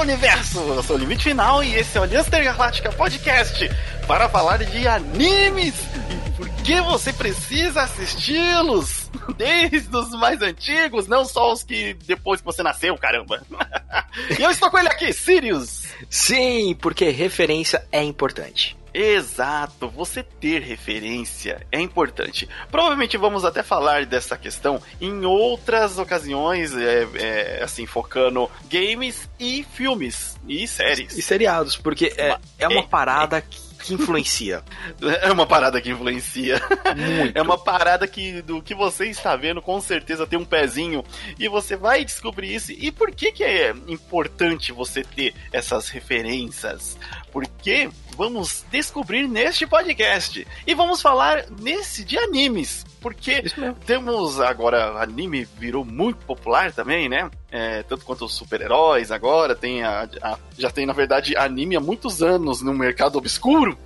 Universo! Eu sou o Limite Final e esse é o Aliança Intergaláctica Podcast para falar de animes e por que você precisa assisti-los. Desde os mais antigos, não só os que depois que você nasceu, caramba. e eu estou com ele aqui, Sirius. Sim, porque referência é importante. Exato, você ter referência é importante. Provavelmente vamos até falar dessa questão em outras ocasiões, é, é, assim, focando games e filmes e séries. E seriados, porque é, é uma é, parada é. que que influencia. É uma parada que influencia. Muito. É uma parada que do que você está vendo, com certeza tem um pezinho e você vai descobrir isso. E por que que é importante você ter essas referências? Porque vamos descobrir neste podcast. E vamos falar nesse de animes. Porque temos agora, anime virou muito popular também, né? É, tanto quanto os super-heróis agora, tem a, a, já tem, na verdade, anime há muitos anos no mercado obscuro.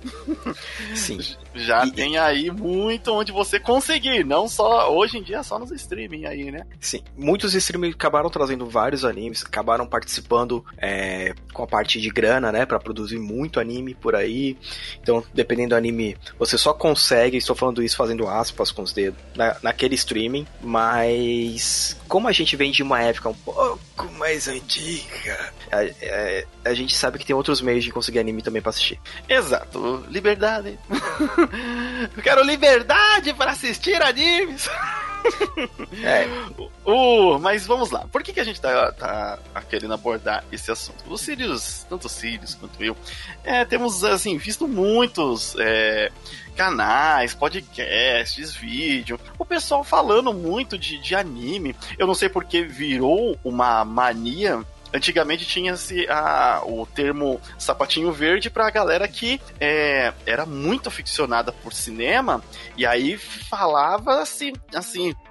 Sim. já e, tem aí muito onde você conseguir, não só, hoje em dia, só nos streaming aí, né? Sim, muitos streaming acabaram trazendo vários animes, acabaram participando é, com a parte de grana, né, para produzir muito anime por aí. Então, dependendo do anime, você só consegue, estou falando isso fazendo aspas com os dedos, na, naquele streaming, mas como a gente vem de uma época um pouco mais antiga, a, a, é, a gente sabe que tem outros meios de conseguir anime também pra assistir. Exato, liberdade. Eu quero liberdade para assistir animes. é. Uh, mas vamos lá. Por que, que a gente tá, tá querendo abordar esse assunto? Os Sirius, tanto os Sirius quanto eu, é, temos assim visto muitos é, canais, podcasts, vídeo, o pessoal falando muito de, de anime. Eu não sei porque virou uma mania Antigamente tinha-se o termo sapatinho verde pra galera que é, era muito aficionada por cinema e aí falava assim,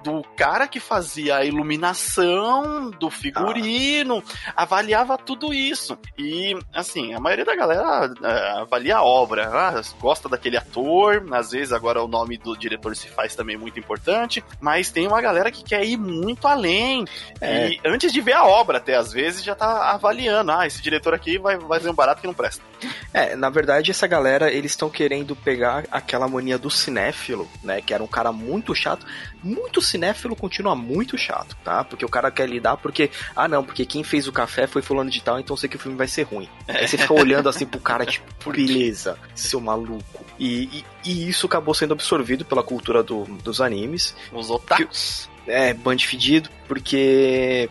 do cara que fazia a iluminação, do figurino, ah. avaliava tudo isso. E, assim, a maioria da galera uh, avalia a obra, ah, gosta daquele ator, às vezes agora o nome do diretor se faz também muito importante, mas tem uma galera que quer ir muito além. É. E antes de ver a obra, até às vezes já tá avaliando. Ah, esse diretor aqui vai, vai fazer um barato que não presta. É, na verdade, essa galera, eles estão querendo pegar aquela mania do cinéfilo, né? Que era um cara muito chato. Muito cinéfilo continua muito chato, tá? Porque o cara quer lidar porque, ah, não, porque quem fez o café foi fulano de tal, então sei que o filme vai ser ruim. Aí você fica olhando assim pro cara, tipo, beleza, seu maluco. E, e, e, isso acabou sendo absorvido pela cultura do, dos animes. Os otakus. É, band fedido, porque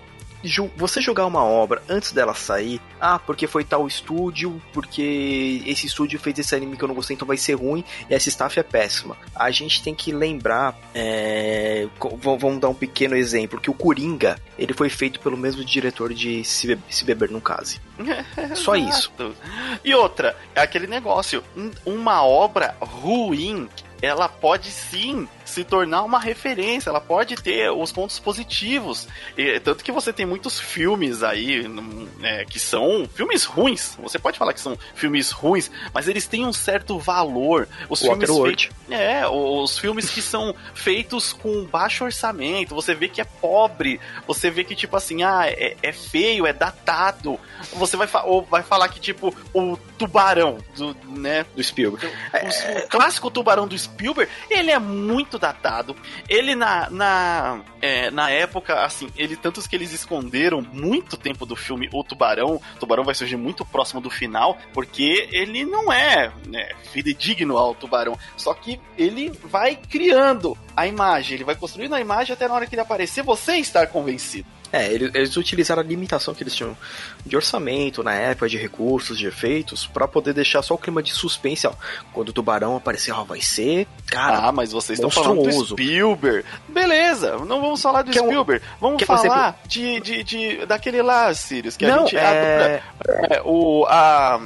você jogar uma obra antes dela sair, ah, porque foi tal estúdio, porque esse estúdio fez esse anime que eu não gostei, então vai ser ruim, e essa staff é péssima. A gente tem que lembrar, é, vamos dar um pequeno exemplo, que o Coringa, ele foi feito pelo mesmo diretor de Se, Se Beber Não Case. Só isso. E outra, é aquele negócio, uma obra ruim ela pode sim se tornar uma referência, ela pode ter os pontos positivos. E, tanto que você tem muitos filmes aí é, que são filmes ruins. Você pode falar que são filmes ruins, mas eles têm um certo valor. Os filmes É, os filmes que são feitos com baixo orçamento, você vê que é pobre, você vê que, tipo assim, ah, é, é feio, é datado. Você vai, ou vai falar que, tipo, o tubarão do, né, do Spielberg. O, o clássico tubarão do Spielberg, ele é muito datado. Ele na na, é, na época, assim, ele tantos que eles esconderam muito tempo do filme O Tubarão. O Tubarão vai surgir muito próximo do final, porque ele não é né, fidedigno ao Tubarão. Só que ele vai criando a imagem, ele vai construindo a imagem até na hora que ele aparecer, você estar convencido. É, eles, utilizaram a limitação que eles tinham de orçamento na época, de recursos, de efeitos, para poder deixar só o clima de suspense, ó. Quando o tubarão aparecer, ó, vai ser. Cara, ah, mas vocês estão falando do Spielberg. Beleza, não vamos falar do Spielberg. vamos falar de, de, de, daquele lá, Sirius, que não, a gente. É... é o. A,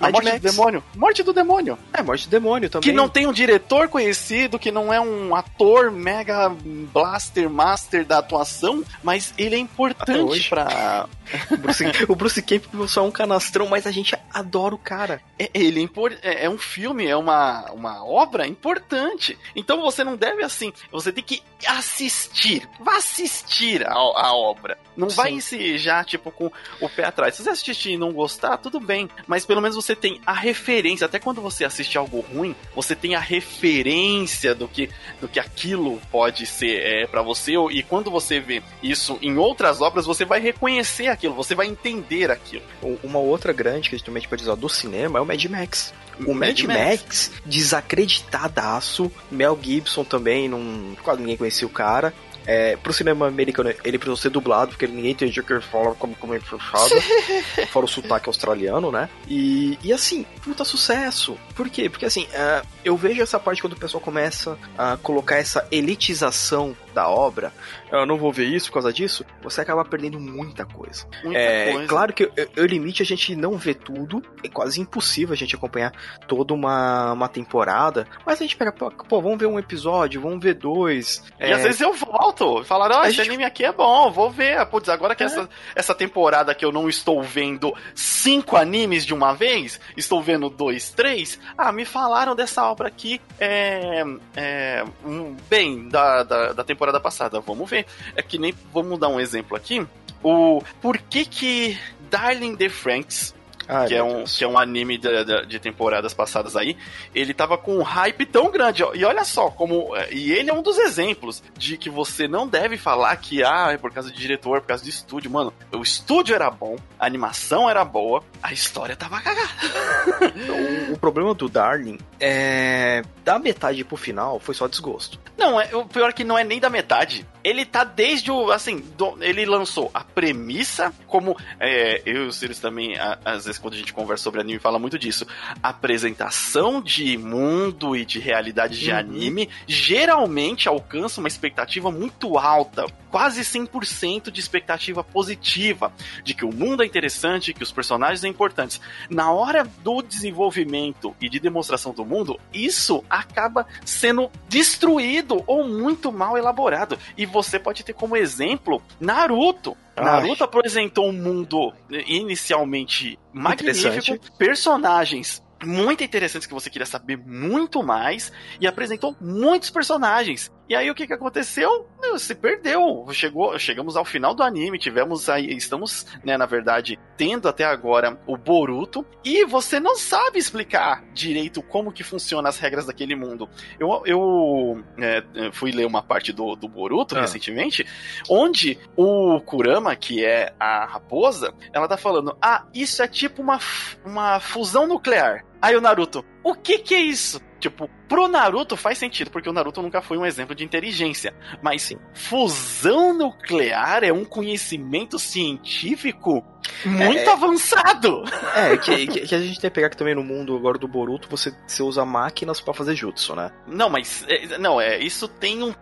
A Morte Max. do Demônio. Morte do Demônio. É, Morte do Demônio também. Que não tem um diretor conhecido, que não é um ator mega blaster master da atuação, mas ele é importante pra. o, Bruce, o Bruce Campbell só é um canastrão, mas a gente adora o cara. É, ele é, é, é um filme, é uma, uma obra importante. Então você não deve assim. Você tem que assistir. Vá assistir a, a obra. Não Sim. vai se já, tipo, com o pé atrás. Se você assistir e não gostar, tudo bem. Mas pelo menos você tem a referência. Até quando você assiste algo ruim, você tem a referência do que, do que aquilo pode ser é, para você. E quando você vê isso em outras obras, você vai reconhecer aquilo, você vai entender aquilo. Uma outra grande que a gente pode usar do cinema é o Mad Max. O Mad, Mad Max, Max, desacreditadaço. Mel Gibson também, não, quase ninguém conhecia o cara. É, pro cinema americano, ele precisou ser dublado, porque ninguém entendia o que ele fala como, como é fechado. fora o sotaque australiano, né? E, e assim, puta sucesso. Por quê? Porque assim, uh, eu vejo essa parte quando o pessoal começa a colocar essa elitização da obra, eu não vou ver isso por causa disso, você acaba perdendo muita coisa. Muita é, coisa. Claro que o limite a gente não vê tudo, é quase impossível a gente acompanhar toda uma, uma temporada, mas a gente pega, pô, vamos ver um episódio, vamos ver dois. E é... às vezes eu volto, falaram, ó, oh, esse gente... anime aqui é bom, vou ver. Putz, agora que é. essa, essa temporada que eu não estou vendo cinco animes de uma vez, estou vendo dois, três, ah, me falaram dessa obra aqui, é, é um, bem, da, da, da temporada passada, vamos ver. É que nem, vamos dar um exemplo aqui, o por que que Darling the Franks Ai, que, é um, que é um anime de, de, de, temporadas passadas aí, ele tava com um hype tão grande. E olha só, como. É, e ele é um dos exemplos de que você não deve falar que ah, é por causa de diretor, por causa de estúdio. Mano, o estúdio era bom, a animação era boa, a história tava cagada. o, o problema do Darling é. Da metade pro final foi só desgosto. Não, é, o pior é que não é nem da metade. Ele tá desde o. Assim, do, ele lançou a premissa, como é, eu e o Sirius também, a, às vezes quando a gente conversa sobre anime, fala muito disso. Apresentação de mundo e de realidade de uhum. anime geralmente alcança uma expectativa muito alta, quase 100% de expectativa positiva, de que o mundo é interessante, que os personagens são importantes. Na hora do desenvolvimento e de demonstração do mundo, isso acaba sendo destruído ou muito mal elaborado. E você pode ter como exemplo Naruto. Naruto apresentou um mundo inicialmente magnífico, personagens muito interessantes que você queria saber muito mais e apresentou muitos personagens. E aí o que, que aconteceu? Meu, se perdeu. Chegou, chegamos ao final do anime, tivemos aí, estamos, né, na verdade, tendo até agora o Boruto, e você não sabe explicar direito como que funciona as regras daquele mundo. Eu, eu é, fui ler uma parte do, do Boruto ah. recentemente, onde o Kurama, que é a raposa, ela tá falando: ah, isso é tipo uma, uma fusão nuclear. Aí o Naruto, o que que é isso? Tipo, pro Naruto faz sentido, porque o Naruto nunca foi um exemplo de inteligência. Mas sim, fusão nuclear é um conhecimento científico muito é, avançado. É, que, que, que, a gente tem que pegar que também no mundo agora do Boruto você, você usa máquinas para fazer jutsu, né? Não, mas é, não, é, isso tem um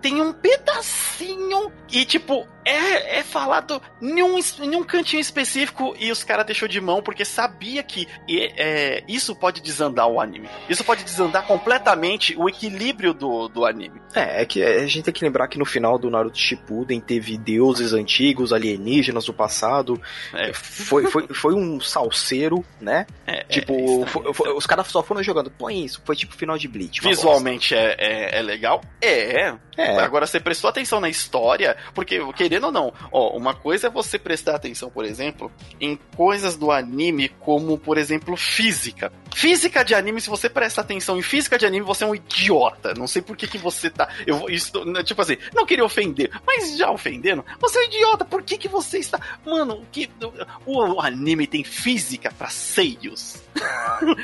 tem um pedacinho e tipo é, é falado em um, em um cantinho específico e os caras deixou de mão porque sabia que é, isso pode desandar o anime. Isso pode desandar completamente o equilíbrio do, do anime. É, é que a gente tem que lembrar que no final do Naruto Shippuden teve deuses antigos, alienígenas do passado. É. Foi, foi, foi um salseiro, né? É, é tipo, foi, foi, os caras só foram jogando. Põe isso, foi tipo final de Bleach. Visualmente é, é, é, legal? É. é. Agora você prestou atenção na história, porque, querendo ou não, ó, uma coisa é você prestar atenção, por exemplo, em coisas do anime, como, por exemplo, física. Física de anime, se você presta atenção em física de anime, você é um idiota. Não sei por que, que você tá. Eu, isso, né, tipo assim, não queria ofender, mas já ofendendo, você é um idiota. Por que, que você está. Mano, que, o, o anime tem física para seios.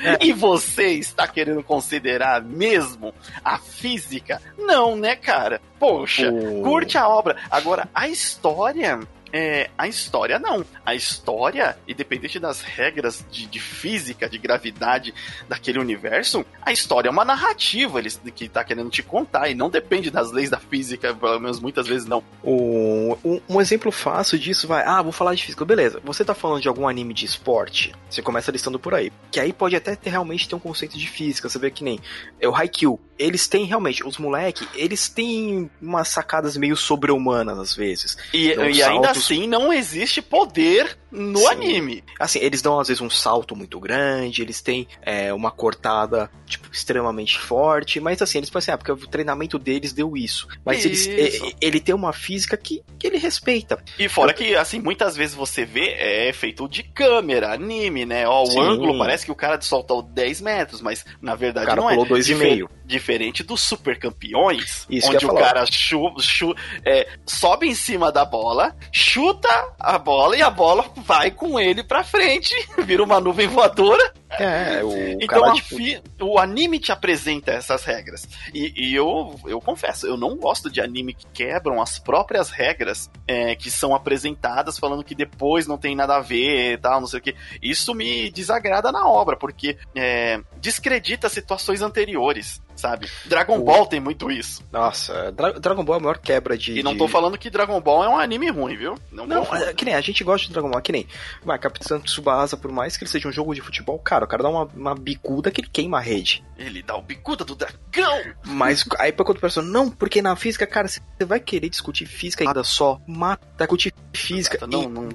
É. e você está querendo considerar mesmo a física? Não, né, cara? Poxa, curte a obra. Agora, a história é, a história não. A história, independente das regras de, de, física, de gravidade daquele universo, a história é uma narrativa ele, que tá querendo te contar e não depende das leis da física, pelo menos muitas vezes não. O, um, um exemplo fácil disso vai, ah, vou falar de física, beleza. Você tá falando de algum anime de esporte, você começa listando por aí. Que aí pode até ter, realmente ter um conceito de física, você vê que nem é o Haikyuu. Eles têm realmente, os moleque, eles têm umas sacadas meio sobre-humanas às vezes. E, e ainda assim não existe poder no Sim. anime. Assim, eles dão às vezes um salto muito grande, eles têm é, uma cortada, tipo, extremamente forte, mas assim, eles pensam, assim, ah, porque o treinamento deles deu isso. Mas eles, ele, ele tem uma física que, que ele respeita. E fora que, assim, muitas vezes você vê, é feito de câmera, anime, né? Ó, o Sim. ângulo parece que o cara soltou 10 metros, mas na verdade não é. dois Difer e meio. Diferente dos super campeões, Isso onde o cara chu, chu, é, sobe em cima da bola, chuta a bola e a bola vai com ele pra frente, vira uma nuvem voadora. É, o então cara, tipo... fi... o anime te apresenta essas regras. E, e, eu, eu confesso, eu não gosto de anime que quebram as próprias regras é, que são apresentadas, falando que depois não tem nada a ver e tal, não sei o que. Isso me desagrada na obra, porque é, descredita situações anteriores sabe? Dragon o... Ball tem muito isso. Nossa, Dra Dragon Ball é a maior quebra de. E não tô falando que Dragon Ball é um anime ruim, viu? Não, não é, que nem a gente gosta de Dragon Ball, que nem. Vai, Capitão Tsubasa, por mais que ele seja um jogo de futebol, cara, o cara dá uma, uma bicuda que ele queima a rede. Ele dá o bicuda do dragão! Mas aí pra outra pessoa, não, porque na física, cara, você vai querer discutir física e nada só, mata, discutir física não, e não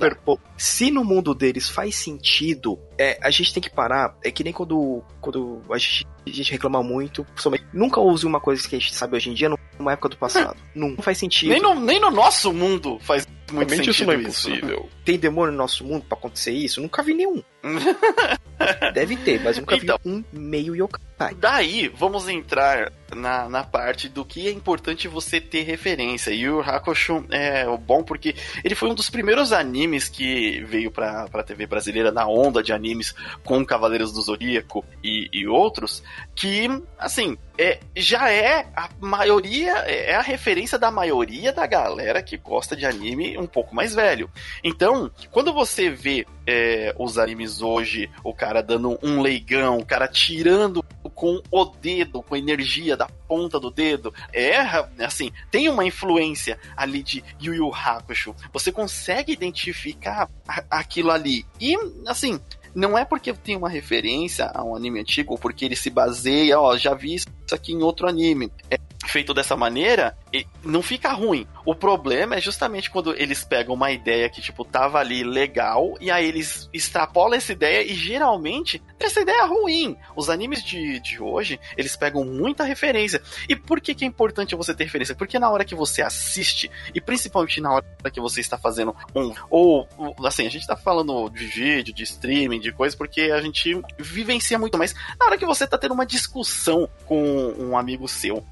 Se no mundo deles faz sentido, é, a gente tem que parar, é que nem quando, quando a gente a gente reclama muito. Nunca use uma coisa que a gente sabe hoje em dia numa época do passado. Não faz sentido. Nem no, nem no nosso mundo faz muito Realmente sentido. Isso não é impossível. Tem demônio no nosso mundo para acontecer isso? Nunca vi nenhum. Deve ter, mas nunca então, vi um meio yokai. Daí, vamos entrar na, na parte do que é importante você ter referência. E o Hakusho é bom porque ele foi um dos primeiros animes que veio pra, pra TV brasileira na onda de animes com Cavaleiros do Zodíaco e, e outros, que, assim, é, já é a maioria, é a referência da maioria da galera que gosta de anime um pouco mais velho. Então, quando você vê é, os animes hoje, o cara dando um leigão, o cara tirando com o dedo, com a energia da ponta do dedo, é assim, tem uma influência ali de Yu Yu Hakusho. Você consegue identificar aquilo ali. E, assim, não é porque tem uma referência a um anime antigo ou porque ele se baseia, ó, já vi isso aqui em outro anime. É feito dessa maneira, não fica ruim. O problema é justamente quando eles pegam uma ideia que, tipo, tava ali legal, e aí eles extrapolam essa ideia, e geralmente essa ideia é ruim. Os animes de, de hoje, eles pegam muita referência. E por que, que é importante você ter referência? Porque na hora que você assiste, e principalmente na hora que você está fazendo um. Ou, assim, a gente tá falando de vídeo, de streaming, de coisa, porque a gente vivencia muito, mas na hora que você tá tendo uma discussão com um amigo seu,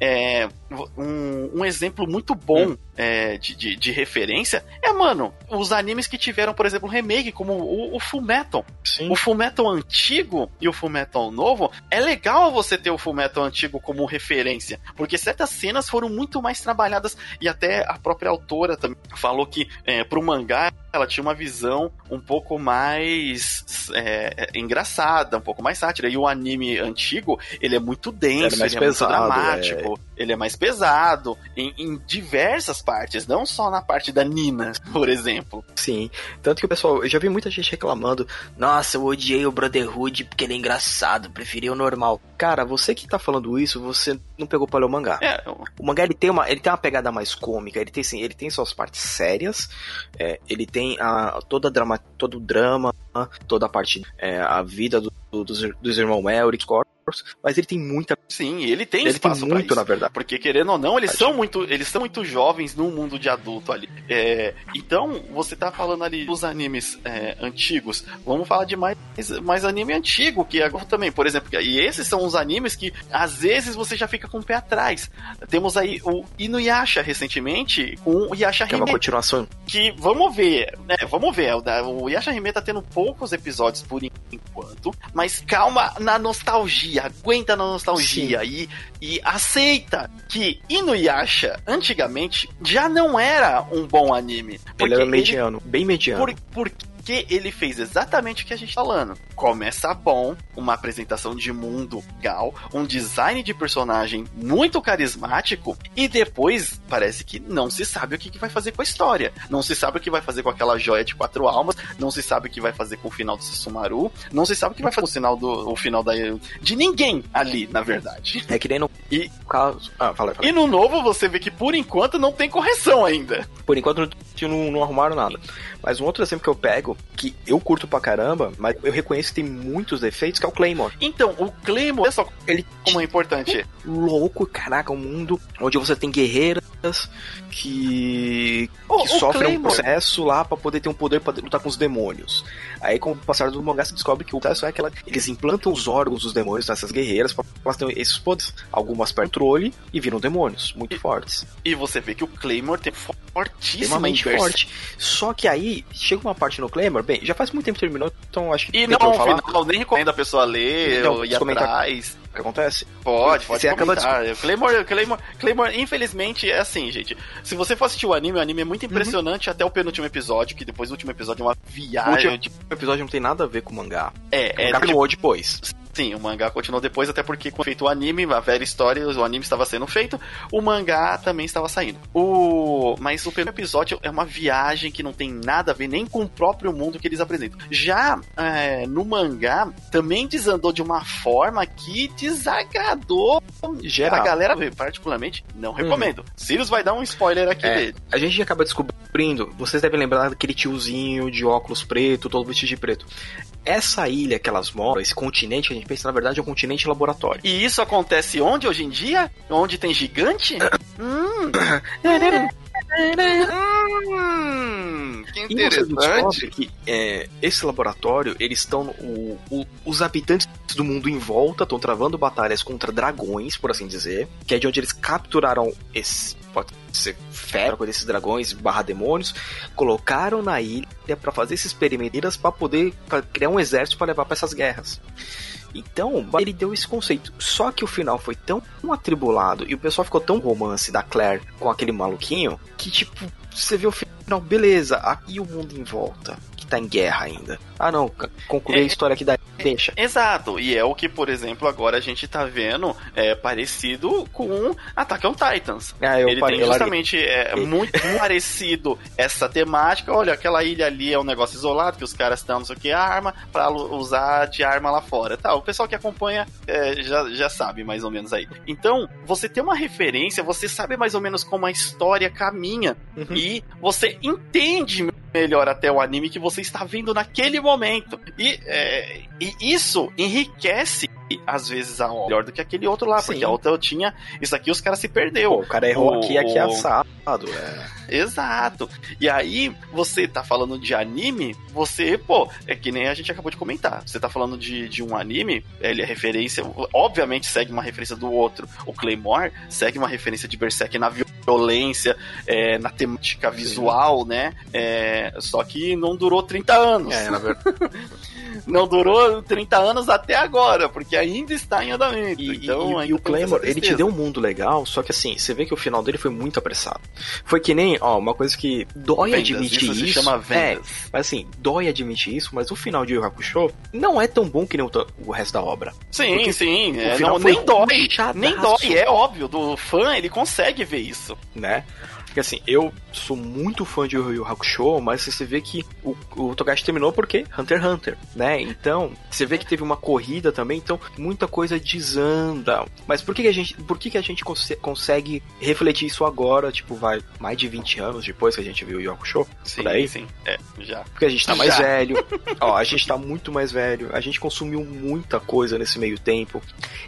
é, um, um exemplo muito bom hum. é, de, de, de, referência é, mano, os animes que tiveram, por exemplo, remake, como o, o Fullmetal. Sim. O Fullmetal antigo e o Fullmetal novo, é legal você ter o Fullmetal antigo como referência, porque certas cenas foram muito mais trabalhadas e até a própria autora também falou que é, pro mangá ela tinha uma visão um pouco mais é, é, engraçada, um pouco mais sátira. E o anime antigo, ele é muito denso, ele é pesado, muito dramático, é... ele é mais pesado em, em, diversas partes, não só na parte da Nina, por exemplo. Sim, tanto que o pessoal, eu já vi muita gente reclamando, nossa, eu odiei o Brotherhood porque ele é engraçado, preferi o normal. Cara, você que tá falando isso, você não pegou para ler o mangá. É, eu... O mangá ele tem uma, ele tem uma pegada mais cômica, ele tem sim, ele tem suas partes sérias, é, ele tem a, toda a drama, todo o drama, toda a parte, é, a vida do, do, dos, dos irmãos Elric, mas ele tem muita. Sim, ele tem ele espaço tem muito, na verdade. Porque querendo ou não, eles são muito, eles são muito jovens no mundo de adulto ali. É, então, você tá falando ali dos animes é, antigos. Vamos falar de mais, mais anime antigo que agora também, por exemplo. E esses são os animes que às vezes você já fica com o pé atrás. Temos aí o Inuyasha recentemente com o Yasha Hime. Que é uma continuação. Que vamos ver, né? Vamos ver. O Yasha Hime tá tendo poucos episódios por enquanto, mas calma na nostalgia, aguenta na nostalgia e, e aceita que Inuyasha, antigamente, já não era um bom anime. Ele era mediano, ele, bem mediano. Por, porque porque ele fez exatamente o que a gente tá falando. Começa bom, uma apresentação de mundo legal, um design de personagem muito carismático, e depois parece que não se sabe o que, que vai fazer com a história. Não se sabe o que vai fazer com aquela joia de quatro almas, não se sabe o que vai fazer com o final do Sumaru, não se sabe o que vai fazer com o final do o final da de ninguém ali, na verdade. É que nem no e ah, fala, fala. E no novo você vê que por enquanto não tem correção ainda. Por enquanto não, não arrumaram nada. Mas um outro exemplo que eu pego, que eu curto pra caramba, mas eu reconheço que tem muitos defeitos, que é o Claymore. Então, o Claymore, olha só ele como é importante. Louco, caraca, um mundo onde você tem guerreiras que, oh, que sofrem Claymore. um processo lá para poder ter um poder para lutar com os demônios. Aí, com o passar do mangá, se descobre que o processo é que eles implantam os órgãos dos demônios nessas guerreiras para elas terem esses poderes. Algumas perdem controle e viram demônios muito e, fortes. E você vê que o Claymore tem fortíssimo forte. Só que aí, chega uma parte no Claymore, bem, já faz muito tempo que terminou, então acho que... E não, falar. Final, nem recomendo a pessoa ler então, ou ir atrás que acontece? Pode, pode você comentar. Acaba de... Claymore, Claymore, Claymore, infelizmente, é assim, gente. Se você for assistir o anime, o anime é muito uhum. impressionante uhum. até o penúltimo episódio, que depois o último episódio é uma viagem. O último episódio não tem nada a ver com o mangá. É, é. O mangá tipo... depois. Sim, o mangá continuou depois, até porque quando feito o anime, a velha história, o anime estava sendo feito, o mangá também estava saindo. O... Mas o primeiro episódio é uma viagem que não tem nada a ver nem com o próprio mundo que eles apresentam. Já é, no mangá, também desandou de uma forma que desagradou geral. A galera, particularmente, não uhum. recomendo. Hum. Sirius vai dar um spoiler aqui é, dele. A gente acaba descobrindo, vocês devem lembrar daquele tiozinho de óculos preto, todo vestido de preto. Essa ilha que elas moram, esse continente que a gente pensa, na verdade, é um continente laboratório. E isso acontece onde hoje em dia? Onde tem gigante? hum. Hum, que interessante. que é, esse laboratório, eles estão. os habitantes do mundo em volta estão travando batalhas contra dragões, por assim dizer. Que é de onde eles capturaram esse. Pode ser fera com esses dragões barra demônios. Colocaram na ilha para fazer esses experimentos para poder pra criar um exército para levar para essas guerras. Então, ele deu esse conceito. Só que o final foi tão atribulado e o pessoal ficou tão romance da Claire com aquele maluquinho que, tipo, você vê o final, beleza, aqui o mundo em volta que tá em guerra ainda. Ah, não, concluir é, a história aqui da deixa. Exato, e é o que, por exemplo, agora a gente tá vendo é, parecido com Attack on Titans. Ah, eu Ele parei, tem justamente é, muito parecido essa temática. Olha, aquela ilha ali é um negócio isolado, que os caras estão, não sei o que, arma, pra usar de arma lá fora. Tá, o pessoal que acompanha é, já, já sabe mais ou menos aí. Então, você tem uma referência, você sabe mais ou menos como a história caminha, uhum. e você entende melhor até o anime que você está vendo naquele momento. E, é, e isso enriquece às vezes a melhor do que aquele outro lá, Sim. porque a outra eu tinha. Isso aqui os caras se perdeu. Pô, o cara errou o, aqui aqui assado. É. Exato. E aí, você tá falando de anime, você, pô, é que nem a gente acabou de comentar. Você tá falando de, de um anime, ele é referência, obviamente segue uma referência do outro. O Claymore segue uma referência de Berserk na violência, é, na temática visual, né? É, só que não durou 30 anos. É, na verdade. não durou 30 anos até agora, porque ainda está em andamento. E, então, e, e o Claymore, ele te deu um mundo legal, só que assim, você vê que o final dele foi muito apressado. Foi que nem, ó, uma coisa que dói vendas, admitir isso. isso chama É, mas assim, dói admitir isso, mas o final de Yu Hakusho não é tão bom que nem o, o resto da obra. Sim, porque sim. É, não, nem dói. Nem dói, é óbvio. Do fã, ele consegue ver isso. Né? Porque assim, eu sou muito fã de Yu Yu Hakusho, mas você vê que o, o Togashi terminou porque Hunter x Hunter, né? Então, você vê que teve uma corrida também, então muita coisa desanda. Mas por que, que a gente, por que, que a gente cons consegue refletir isso agora, tipo, vai mais de 20 anos depois que a gente viu o Yu Hakusho? Sim, por aí? sim, é, já. Porque a gente tá mais já. velho. Ó, a gente tá muito mais velho, a gente consumiu muita coisa nesse meio tempo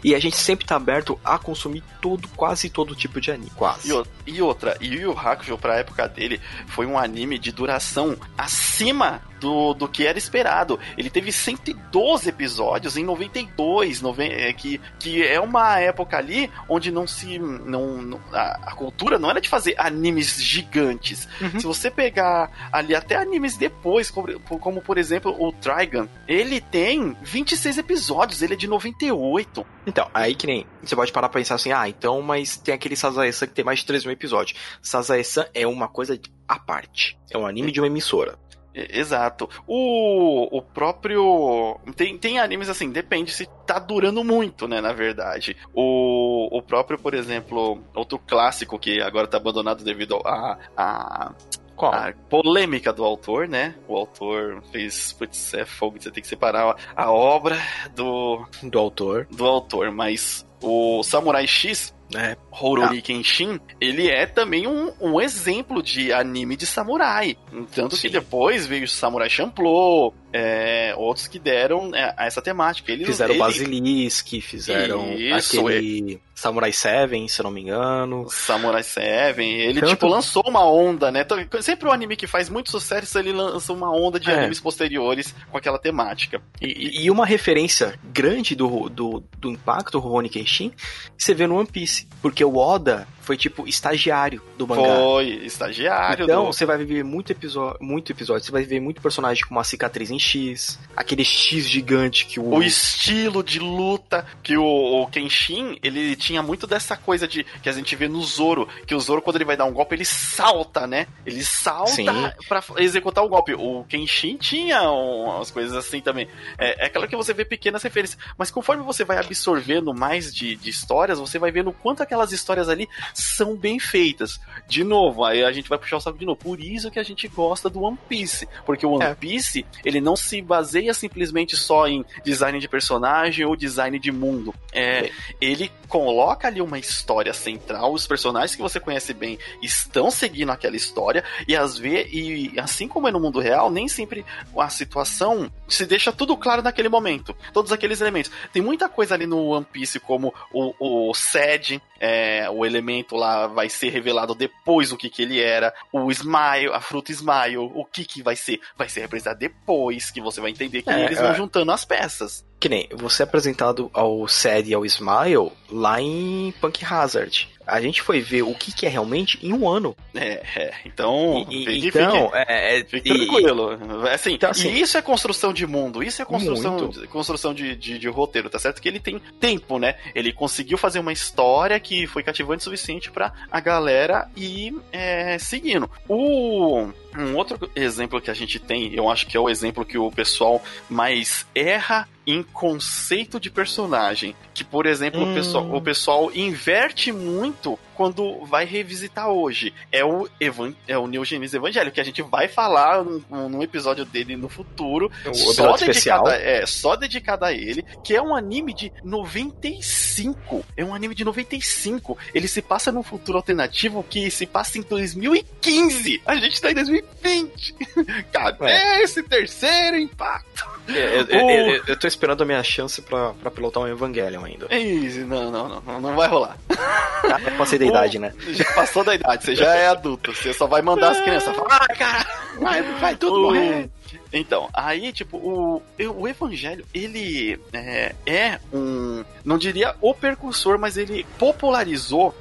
e a gente sempre tá aberto a consumir todo, quase todo tipo de anime, quase. E, e outra, e Yu Hakusho pra época dele foi um anime de duração acima do, do que era esperado. Ele teve 112 episódios em 92, nove, é, que, que é uma época ali onde não se. Não, não a, a, cultura não era de fazer animes gigantes. Uhum. Se você pegar ali até animes depois, como, como por exemplo o Trigun, ele tem 26 episódios, ele é de 98. Então, aí que nem. Você pode parar pra pensar assim, ah, então, mas tem aquele Sazae-san que tem mais de 3 mil episódios. Sazae-san é uma coisa à parte. É um anime de uma emissora. Exato. O, o próprio. Tem, tem animes assim, depende se tá durando muito, né? Na verdade. O, o próprio, por exemplo, outro clássico que agora tá abandonado devido a. a qual? A polêmica do autor, né? O autor fez. Putz, é fogo, você tem que separar a obra do. Do autor. Do autor, mas o Samurai X né, Horori Kenshin, ele é também um, um exemplo de anime de samurai. Tanto Sim. que depois veio Samurai Champloo, é, outros que deram é, essa temática. Eles, fizeram ele... Basilisk, fizeram Isso, aquele é... Samurai 7, se eu não me engano. Samurai 7, ele Tanto... tipo lançou uma onda, né? Então, sempre o anime que faz muito sucesso, ele lança uma onda de é. animes posteriores com aquela temática. E, e uma referência grande do, do, do impacto Rurouni Kenshin, você vê no One Piece, porque o Oda foi tipo estagiário do mangá. Foi, estagiário. Então, do... você vai viver muito episódio, muito episódio, você vai ver muito personagem com uma cicatriz em X, aquele X gigante que o o estilo de luta que o, o Kenshin, ele tinha muito dessa coisa de que a gente vê no Zoro, que o Zoro quando ele vai dar um golpe, ele salta, né? Ele salta para executar o golpe. O Kenshin tinha umas coisas assim também. É, é claro que você vê pequenas referências, mas conforme você vai absorvendo mais de, de histórias, você vai vendo quanto aquelas histórias ali são bem feitas. De novo, aí a gente vai puxar o saco de novo. Por isso que a gente gosta do One Piece. Porque o One é. Piece, ele não se baseia simplesmente só em design de personagem ou design de mundo. É, é. Ele coloca ali uma história central, os personagens que você conhece bem estão seguindo aquela história, e às vezes, e assim como é no mundo real, nem sempre a situação se deixa tudo claro naquele momento. Todos aqueles elementos. Tem muita coisa ali no One Piece, como o, o Sed, é, o elemento lá vai ser revelado depois o que, que ele era, o Smile, a fruta Smile, o que, que vai ser, vai ser representado depois, que você vai entender que é, eles vão é. juntando as peças. Que nem você é apresentado ao Sad e ao Smile lá em Punk Hazard a gente foi ver o que, que é realmente em um ano. É, é. então. E, fique, então, fique, é, é, fique tranquilo. É assim, então, assim, e isso é construção de mundo, isso é construção, de, construção de, de, de, roteiro, tá certo? Que ele tem tempo, né? Ele conseguiu fazer uma história que foi cativante o suficiente para a galera ir é, seguindo. O. Um outro exemplo que a gente tem, eu acho que é o exemplo que o pessoal mais erra em conceito de personagem. Que, por exemplo, hum. o, pessoal, o pessoal inverte muito quando vai revisitar hoje. É o, Evan, é o Neo Genesis Evangelho, que a gente vai falar num, num episódio dele no futuro. O só, dedicado, é, só dedicado a ele, que é um anime de 95. É um anime de 95. Ele se passa num futuro alternativo que se passa em 2015. A gente tá em 2020. Cadê é. esse terceiro impacto? É, eu, o... eu, eu, eu, tô esperando a minha chance pra, pra pilotar um Evangelion ainda. É isso, não, não, não, não vai rolar. Ah, eu passei da idade, né? Já passou da idade, você já é adulto, você só vai mandar as crianças falar, ah, cara, vai, vai tudo morrer. Então, aí, tipo, o, o Evangelho, ele é, é, um. Não diria o percursor, mas ele popularizou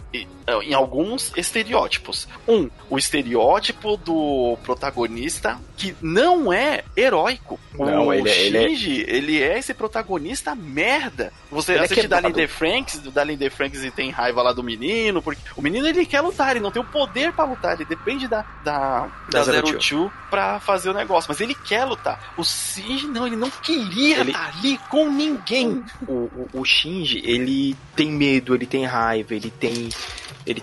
em alguns estereótipos. Um, o estereótipo do protagonista que não é heróico. Não, o ele, Shinji, ele é... ele é esse protagonista merda. Você ele é assiste é The Franks, do Darlene The Franks e tem raiva lá do menino, porque o menino ele quer lutar, ele não tem o poder para lutar, ele depende da, da, da, da Zero Two pra fazer o negócio, mas ele quer lutar. O Shinji não, ele não queria ele... estar ali com ninguém. O, o, o Shinji, ele tem medo, ele tem raiva, ele tem ele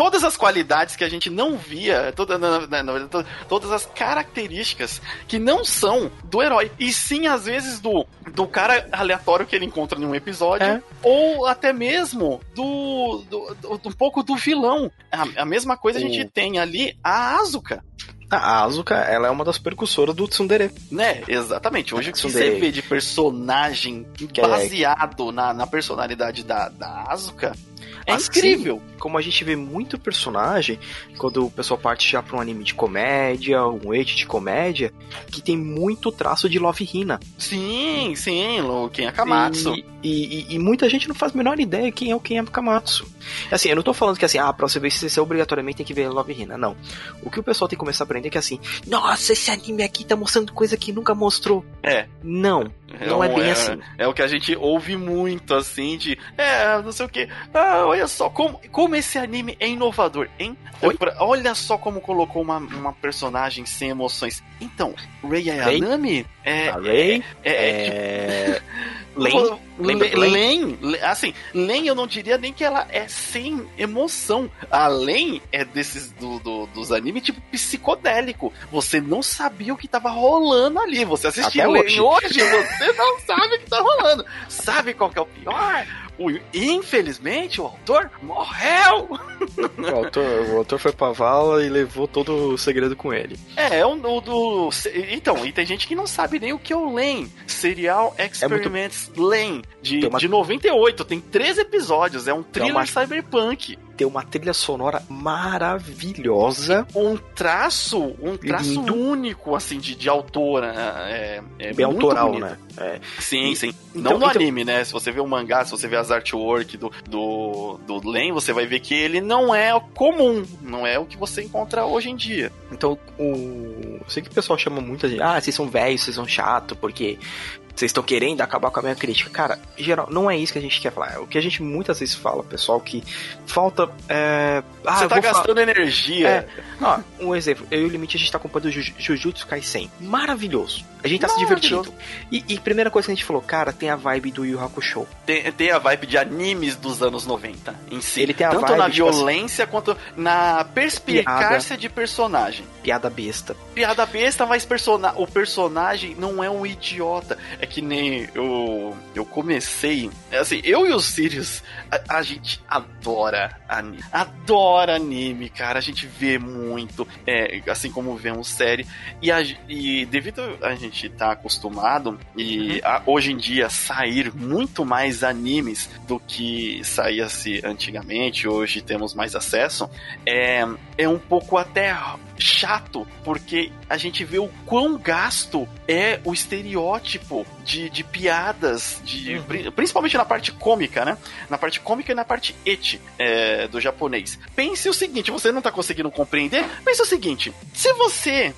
todas as qualidades que a gente não via, toda, na, na, na, todas as características que não são do herói, e sim, às vezes, do, do cara aleatório que ele encontra em um episódio, é. ou até mesmo do, do, do, um pouco do vilão. A, a mesma coisa o... a gente tem ali a Asuka. A Asuka, ela é uma das percussoras do Tsundere. Né, exatamente. Hoje o que você vê de personagem que é baseado é... na, na personalidade da, da Asuka É assim, incrível. Como a gente vê muito personagem, quando o pessoal parte já pra um anime de comédia, um eixo de comédia, que tem muito traço de Love Hina. Sim, sim, o Ken Akamatsu. E, e, e, muita gente não faz a menor ideia quem é o Ken Akamatsu. Assim, eu não tô falando que assim, ah, pra você ver se você obrigatoriamente tem que ver Love Hina. Não. O que o pessoal tem que começar a aprender é que assim, nossa, esse anime aqui tá mostrando coisa que nunca mostrou. É. Não. Não é, é bem é, assim. É o que a gente ouve muito, assim, de. É, não sei o que. Ah, olha só, como, como esse anime é inovador, hein? Olha só como colocou uma, uma personagem sem emoções. Então, Rei Ayanami é. A Rei é. é, é, tipo... Len? Len, assim, Len eu não diria nem que ela é sem emoção. A Len é desses do, do, dos animes tipo psicodélico. Você não sabia o que tava rolando ali. Você assistiu Len hoje. hoje, você não sabe o que tá rolando. Sabe qual que é o pior? O, infelizmente, o autor morreu! O autor, o autor foi pra vala e levou todo o segredo com ele. É, o, o do. Então, e tem gente que não sabe nem o que é o LEN Serial Experiments é muito... LEN, de, uma... de 98. Tem três episódios, é um thriller uma... cyberpunk ter uma trilha sonora maravilhosa. Um traço, um traço lindo. único, assim, de, de autora. É, é Bem autoral, bonito. né? É. Sim, sim. Então, Não no então... anime, né? Se você vê o mangá, se você vê as artwork do, do, do Len, você vai ver que ele não é comum. Não é o que você encontra hoje em dia. Então, o... eu sei que o pessoal chama muito de, ah, vocês são velhos, vocês são chato, porque vocês estão querendo acabar com a minha crítica. Cara, geral, não é isso que a gente quer falar. O que a gente muitas vezes fala, pessoal, que falta. É... Ah, Você tá gastando falar... energia. É... Ó, um exemplo, eu e o Limite a gente tá acompanhando o Jujutsu Kaisen. Maravilhoso. A gente tá se divertindo. E, e primeira coisa que a gente falou, cara, tem a vibe do Yu Hakusho. Tem, tem a vibe de animes dos anos 90 em si. Ele tem a Tanto vibe, na violência assim, quanto na perspicácia de personagem. Piada besta. Piada besta, mas persona o personagem não é um idiota. É que nem eu, eu comecei. Assim, eu e o Sirius, a, a gente adora anime. Adora anime, cara. A gente vê muito. É, assim como vemos série. E, a, e devido a gente estar tá acostumado e uhum. a, hoje em dia sair muito mais animes do que saía-se antigamente, hoje temos mais acesso, é, é um pouco até chato, porque a gente vê o quão gasto é o estereótipo de, de piadas, de, uhum. principalmente na parte cômica, né? Na parte cômica e na parte eti é, do japonês. Pense o seguinte, você não tá conseguindo compreender, pense o seguinte, se você,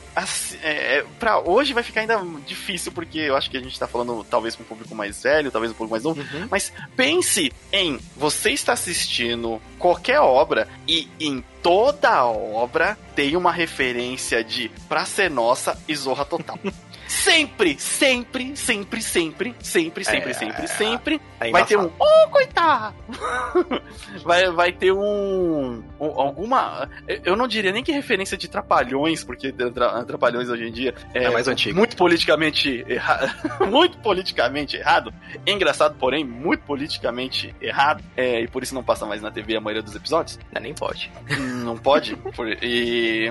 é, para hoje vai ficar ainda difícil, porque eu acho que a gente tá falando talvez com um público mais velho, talvez um pouco mais novo, uhum. mas pense em você está assistindo qualquer obra e em toda obra tem uma referência de Pra Ser Nossa e Zorra Total. sempre, sempre, sempre, sempre, sempre, sempre, é, sempre, sempre, é vai ter um oh, coitado! vai, vai ter um, um, alguma, eu não diria nem que referência de trapalhões, porque trapalhões hoje em dia é, é mais antigo. Muito politicamente errado, muito politicamente errado, engraçado, porém muito politicamente errado, é, e por isso não passa mais na TV a maioria dos episódios. Não, nem pode. Não pode? Por, e,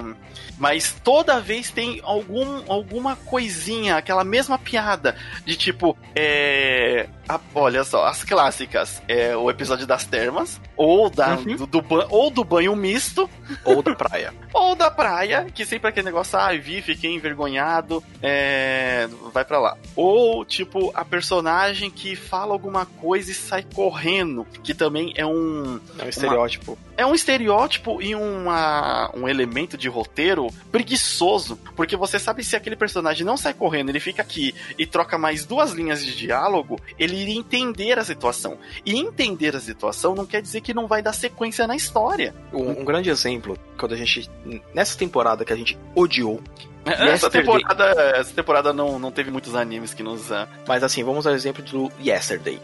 mas toda vez tem algum, alguma coisinha, aquela mesma piada de tipo, é, a, olha só, as clássicas. É o episódio das termas, ou, da, uhum. do, do, ou do banho misto. Ou da praia. ou da praia, que sempre é aquele negócio, ah, vi, fiquei envergonhado, é, vai para lá. Ou, tipo, a personagem que fala alguma coisa e sai correndo, que também é um... É um estereótipo. Uma, é um estereótipo e uma, um elemento de roteiro preguiçoso, porque você sabe se aquele personagem não sai correndo, ele fica aqui e troca mais duas linhas de diálogo, ele iria entender a situação. E entender a situação não quer dizer que não vai dar sequência na história. Um, um grande exemplo, quando a gente. Nessa temporada que a gente odiou. Essa temporada, essa temporada não, não teve muitos animes que nos. Uh... Mas assim, vamos ao exemplo do Yesterday.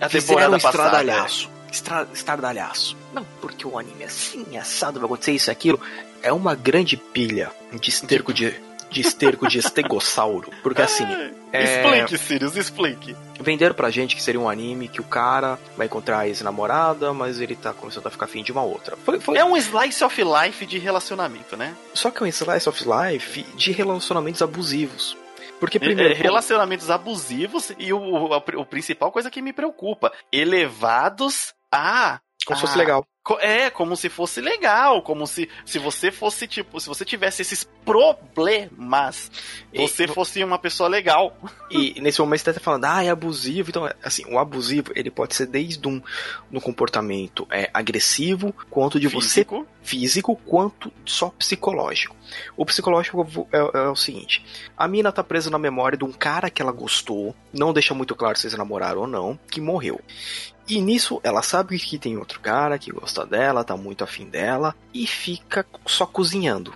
É a temporada um passada. Estradalhaço. Estra, estradalhaço. Não, porque o anime é assim, assado, vai acontecer isso e aquilo. É uma grande pilha de esterco de de esterco de estegossauro. Porque assim. É... Explique, Sirius, explique. Venderam pra gente que seria um anime que o cara vai encontrar a ex-namorada, mas ele tá começando a ficar afim de uma outra. Foi, foi... É um slice of life de relacionamento, né? Só que é um slice of life de relacionamentos abusivos. Porque primeiro. É, relacionamentos abusivos e o, a, o principal coisa que me preocupa: elevados a Como se fosse legal. É, como se fosse legal, como se, se você fosse, tipo, se você tivesse esses problemas, você e, fosse uma pessoa legal. E nesse momento você tá falando, ah, é abusivo. Então, assim, o abusivo, ele pode ser desde um no comportamento é, agressivo, quanto de físico. você físico, quanto só psicológico. O psicológico é, é, o seguinte: a mina tá presa na memória de um cara que ela gostou, não deixa muito claro se eles namoraram ou não, que morreu. E nisso ela sabe que tem outro cara que gosta dela, tá muito afim dela e fica só cozinhando.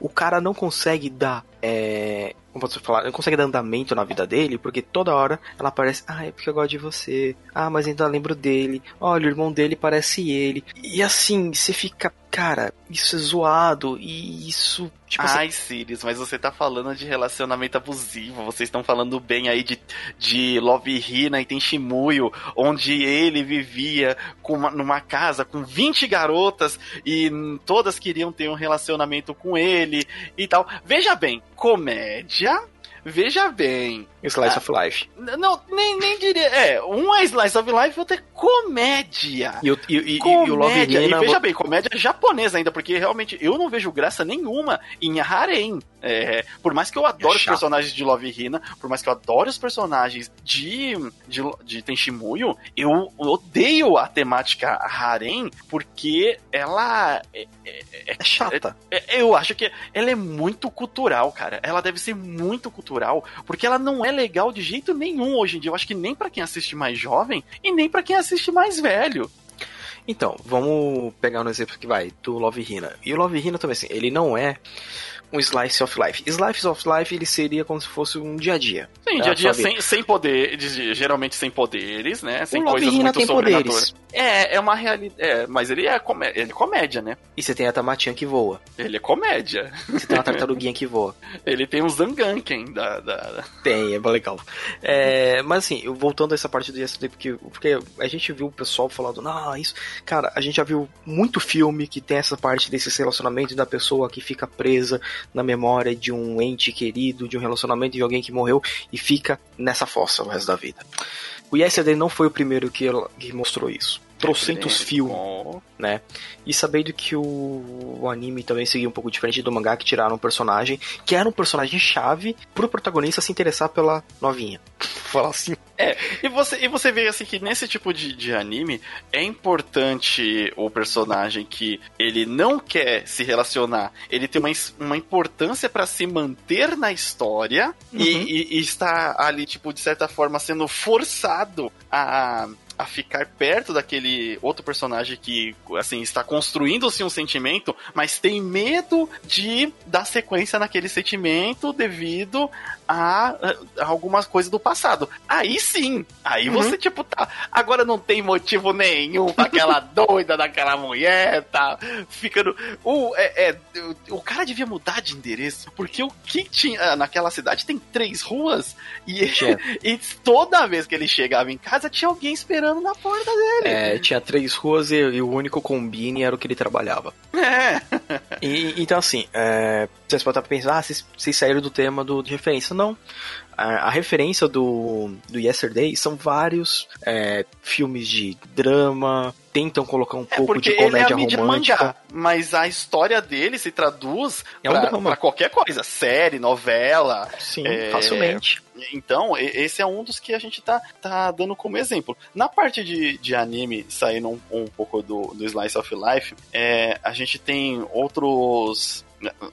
O cara não consegue dar. É, como posso falar? Não consegue dar andamento na vida dele, porque toda hora ela aparece. Ah, é porque eu gosto de você. Ah, mas ainda lembro dele. Olha, o irmão dele parece ele. E assim, você fica cara, isso é zoado e isso. Tipo, Ai, você... Sirius, mas você tá falando de relacionamento abusivo. Vocês estão falando bem aí de, de Love Hina e tem Shimuyo, onde ele vivia uma, numa casa com 20 garotas e todas queriam ter um relacionamento com ele e tal. Veja bem, comédia Veja bem. Slice ah, of Life. Não, nem, nem diria. É, um é Slice of Life e outro é comédia. E, e, comédia. e o Love Hina... E veja bem, comédia japonesa ainda, porque realmente eu não vejo graça nenhuma em Harem. É, por mais que eu adore é os personagens de Love Hina, por mais que eu adore os personagens de, de, de Tenshimuyo, eu odeio a temática Harem, porque ela é, é, é, é chata. É, eu acho que ela é muito cultural, cara. Ela deve ser muito cultural cultural, porque ela não é legal de jeito nenhum hoje em dia. Eu acho que nem para quem assiste mais jovem e nem para quem assiste mais velho. Então, vamos pegar um exemplo que vai, do Love Hina. E o Love Hina também, assim, ele não é um slice of life. Slice of life ele seria como se fosse um dia a dia. Sim, dia a dia sem, sem poderes, geralmente sem poderes, né? Sem o coisas muito tem poderes. É, é uma realidade. É, mas ele é, comé ele é comédia, né? E você tem a Tamatinha que voa. Ele é comédia. Você tem uma tartaruguinha que voa. ele tem um Zanganken da, da. Tem, é legal. É, mas assim, voltando a essa parte do yesterday, porque, porque a gente viu o pessoal falando, não, isso. Cara, a gente já viu muito filme que tem essa parte desse relacionamento da pessoa que fica presa na memória de um ente querido, de um relacionamento de alguém que morreu e fica nessa fossa o resto da vida. O Yesterday não foi o primeiro que, que mostrou isso trocentos filmes, né? E sabendo que o, o, anime também seguia um pouco diferente do mangá, que tiraram um personagem que era um personagem chave pro protagonista se interessar pela novinha. Falar assim. É, e você, e você vê assim que nesse tipo de, de anime é importante o personagem que ele não quer se relacionar, ele tem uma, uma importância para se manter na história uhum. e, e, e está ali, tipo, de certa forma sendo forçado a a ficar perto daquele outro personagem que, assim, está construindo-se um sentimento, mas tem medo de dar sequência naquele sentimento devido a, a algumas coisas do passado. Aí sim, aí uhum. você, tipo, tá. Agora não tem motivo nenhum pra aquela doida daquela mulher, tá? Ficando. O, é, é, o cara devia mudar de endereço, porque o que tinha ah, naquela cidade tem três ruas e, e toda vez que ele chegava em casa tinha alguém esperando na porta dele. É, tinha três ruas e, e o único combine era o que ele trabalhava. É. E, então, assim, é, vocês podem pensar, ah, vocês, vocês saíram do tema do, de referência. Não. A, a referência do, do Yesterday são vários é, filmes de drama, tentam colocar um é pouco de comédia ele é a romântica. Mangá, mas a história dele se traduz é pra, pra, qualquer coisa, série, novela. Sim, é... facilmente. Então, esse é um dos que a gente tá, tá dando como exemplo. Na parte de, de anime, saindo um, um pouco do, do Slice of Life, é, a gente tem outros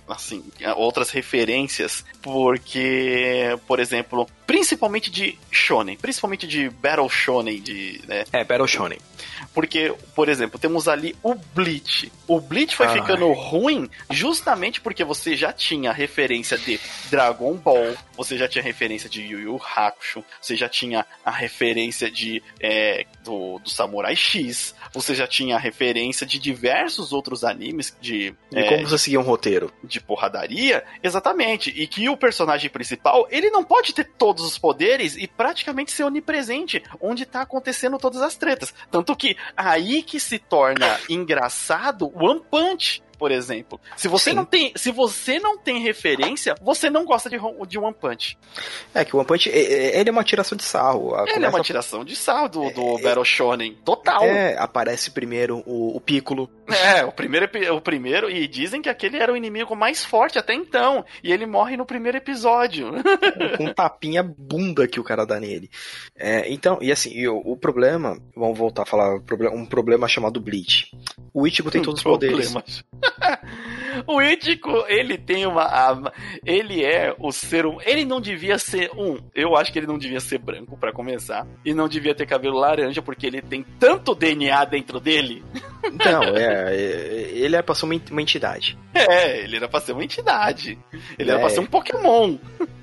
assim, outras referências, porque, por exemplo, principalmente de shonen, principalmente de battle shonen, de, né? É, battle shonen. Porque, por exemplo, temos ali o Bleach. O Bleach foi Ai. ficando ruim justamente porque você já tinha referência de Dragon Ball, você já tinha referência de Yu Yu Hakusho, você já tinha a referência de é, do, do Samurai X, você já tinha a referência de diversos outros animes de... E é, como você seguia um roteiro? De porradaria, exatamente. E que o personagem principal, ele não pode ter todos os poderes e praticamente ser onipresente onde tá acontecendo todas as tretas. Tanto que aí que se torna engraçado o One Punch por exemplo. Se você não tem, se você não tem referência, você não gosta de, de One Punch. É que o One Punch, ele é uma tiração de sarro. Ele Começa... é uma tiração de sarro do, do é, Battle Shonen, total. É, aparece primeiro o, o Piccolo. É, o primeiro, o primeiro, e dizem que aquele era o inimigo mais forte até então, e ele morre no primeiro episódio. Com um tapinha bunda que o cara dá nele. É, então, e assim, e o, o, problema, vamos voltar a falar, um problema chamado Bleach. O Ichigo tem todos os poderes. o Ichigo, ele tem uma. Ele é o ser um. Ele não devia ser um. Eu acho que ele não devia ser branco, para começar. E não devia ter cabelo laranja, porque ele tem tanto DNA dentro dele. Não, é. é ele era pra ser uma entidade. É, ele era pra ser uma entidade. Ele é. era pra ser um Pokémon.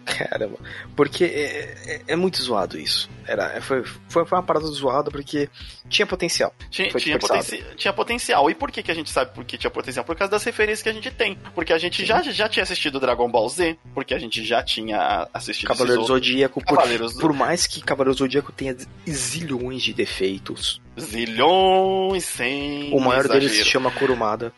Caramba. Porque é, é, é, muito zoado isso. Era, é, foi, foi, foi uma parada zoada porque tinha potencial. Tinha, tinha, potenci tinha, potencial. E por que, que a gente sabe por que tinha potencial? Por causa das referências que a gente tem. Porque a gente já, já tinha assistido Dragon Ball Z, porque a gente já tinha assistido Cavaleiro Zodíaco. Por, Cavaleiros... por mais que Cavaleiro Zodíaco tenha zilhões de defeitos. Zilhões sem. O maior exagero. deles se chama Kurumada.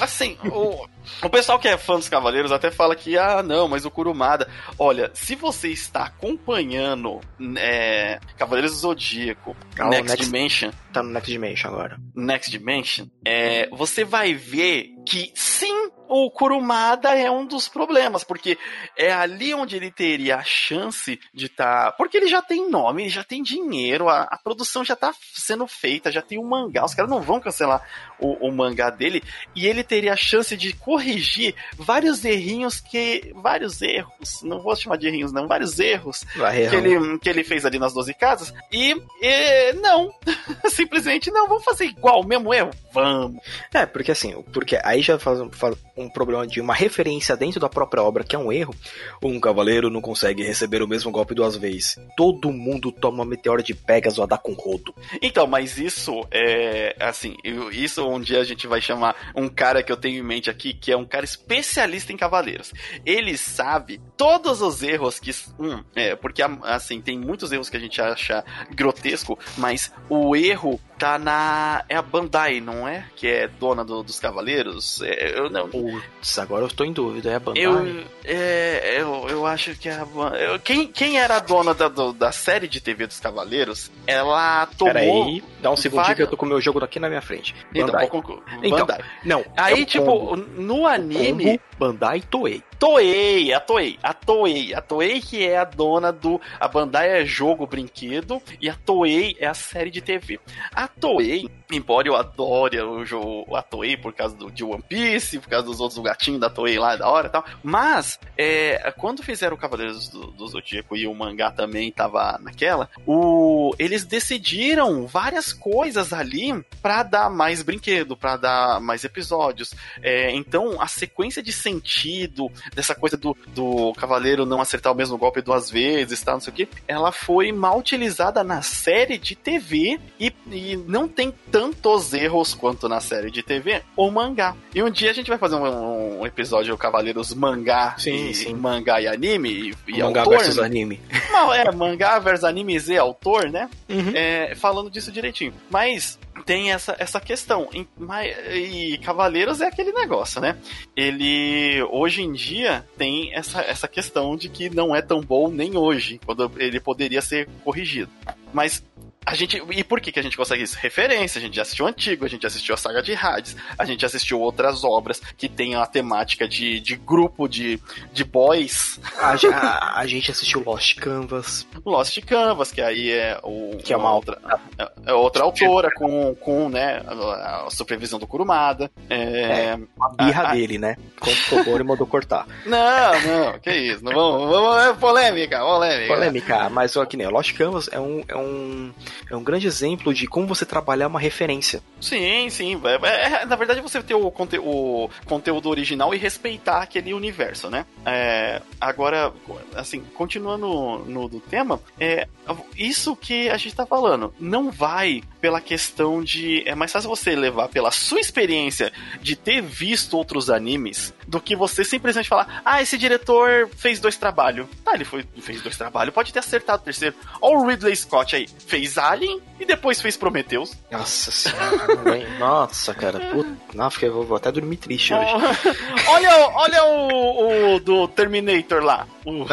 Assim, o. O pessoal que é fã dos Cavaleiros até fala que, ah, não, mas o Kurumada. Olha, se você está acompanhando é, Cavaleiros do Zodíaco, ah, Next, Next, Dimension. Tá no Next Dimension agora. Next Dimension, é, você vai ver que sim, o Kurumada é um dos problemas, porque é ali onde ele teria a chance de estar. Tá... Porque ele já tem nome, ele já tem dinheiro, a, a produção já está sendo feita, já tem o um mangá, os caras não vão cancelar o, o, mangá dele, e ele teria a chance de corrigir vários errinhos que. Vários erros, não vou chamar de errinhos, não, vários erros que ele, que ele fez ali nas 12 casas, e, e não, simplesmente não, vamos fazer igual, mesmo erro? Vamos. É, porque assim, porque aí já faz, faz um problema de uma referência dentro da própria obra, que é um erro, um cavaleiro não consegue receber o mesmo golpe duas vezes. Todo mundo toma meteoro de Pegasus a dar com rodo. Então, mas isso é assim, isso um dia a gente vai chamar um cara que eu tenho em mente aqui, que é um cara especialista em cavaleiros. Ele sabe todos os erros que. Hum, é, porque assim, tem muitos erros que a gente acha grotesco, mas o erro tá na. É a Bandai, não é? Que é dona do, dos Cavaleiros. É, eu não. Putz, agora eu estou em dúvida, é a Bandai? Eu, é, eu, eu acho que é a Bandai. Quem, quem era a dona da, do, da série de TV dos Cavaleiros, ela tomou. Peraí, dá um segundinho que eu tô com o meu jogo aqui na minha frente. Então, Bandai. Então, Bandai. Então, não. Aí, é tipo, combo. no anime. Bandai Toei. Toei, a Toei, a Toei, a Toei que é a dona do. A Bandai é jogo, brinquedo, e a Toei é a série de TV. A Toei, embora eu adore o jogo, a Toei por causa do, de One Piece, por causa dos outros gatinhos da Toei lá da hora e tal, mas é, quando fizeram o Cavaleiros do, do Zodíaco e o mangá também tava naquela, o, eles decidiram várias coisas ali para dar mais brinquedo, para dar mais episódios. É, então a sequência de sentido, dessa coisa do, do cavaleiro não acertar o mesmo golpe duas vezes, tá, não sei o que, ela foi mal utilizada na série de TV e, e não tem tantos erros quanto na série de TV ou mangá. E um dia a gente vai fazer um, um episódio Cavaleiros mangá sim, e sim. mangá e anime e, e mangá autor. versus anime. Não, é, mangá versus anime Z autor, né? Uhum. É, falando disso direitinho. Mas tem essa, essa questão. E Cavaleiros é aquele negócio, né? Ele, hoje em dia, tem essa, essa questão de que não é tão bom nem hoje, quando ele poderia ser corrigido. Mas a gente, e por que, que a gente consegue isso? Referência, a gente já assistiu o antigo, a gente assistiu a saga de Hades, a gente assistiu outras obras que tem a temática de, de grupo de, de boys. A, a, a gente assistiu Lost Canvas. Lost Canvas, que aí é o, que é uma, outra, é, é outra autora com, com né, a, a supervisão do Kurumada. É, é a birra a, dele, né? Contou e mandou cortar. Não, não, que isso, não vamos, vamos é polêmica, polêmica. Polêmica, mas só que nem Lost Canvas é um, é um é um grande exemplo de como você trabalhar uma referência. Sim, sim. É, é, na verdade, você ter o, conte o, conteúdo original e respeitar aquele universo, né? É, agora, assim, continuando no, no do tema, é, isso que a gente tá falando, não vai pela questão de. É mais fácil você levar pela sua experiência de ter visto outros animes do que você simplesmente falar: ah, esse diretor fez dois trabalhos. Tá, ele foi, fez dois trabalhos, pode ter acertado o terceiro. Olha o Ridley Scott aí, fez Alien e depois fez Prometheus. Nossa senhora, nossa, cara, puta, não, fiquei, vou, vou até dormir triste hoje. olha olha o, o do Terminator lá.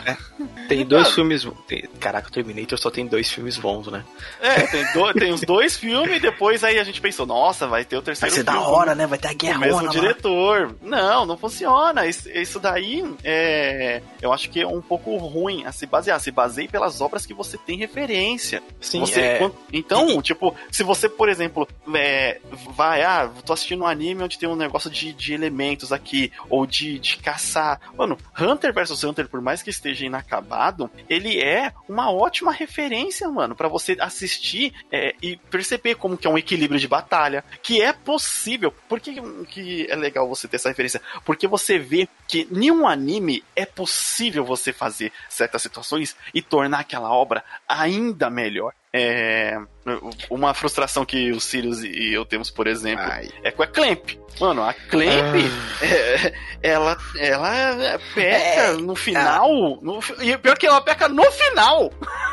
É. Tem dois filmes. Tem, caraca, o Terminator só tem dois filmes bons, né? É, tem, do, tem os dois filmes e depois aí a gente pensou, nossa, vai ter o terceiro vai ser filme. da hora, né? Vai ter a guerra. O mesmo lá. diretor. Não, não funciona. Isso, isso daí é. Eu acho que é um pouco ruim a se basear. Se baseie pelas obras que você tem referência. Sim, você, é... Então, tipo, se você, por exemplo, é, vai, ah, tô assistindo um anime onde tem um negócio de, de elementos aqui, ou de, de caçar. Mano, Hunter vs Hunter, por mais que esteja inacabado, ele é uma ótima referência, mano, para você assistir é, e perceber como que é um equilíbrio de batalha, que é possível. Por que, que é legal você ter essa referência? Porque você vê que nenhum anime é possível você fazer certas situações e tornar aquela obra ainda melhor. É, uma frustração que o Sirius e eu temos, por exemplo, Ai. é com a Clamp. Mano, a Clamp, ah. é, ela, ela peca é, no final. No, e pior que ela peca no final.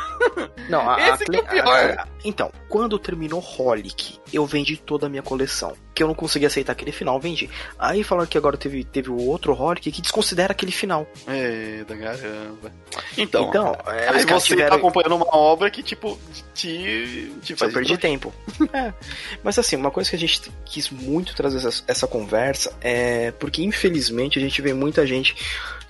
Não, a, Esse a, é o pior. A, então, quando terminou Holic, eu vendi toda a minha coleção. Que eu não consegui aceitar aquele final, vendi. Aí falaram que agora teve, teve o outro Holic que desconsidera aquele final. É, da caramba. Então, então é, aí você tiveram... tá acompanhando uma obra que, tipo, te, te faz. Eu perdi tempo. é. Mas assim, uma coisa que a gente quis muito trazer essa, essa conversa é porque, infelizmente, a gente vê muita gente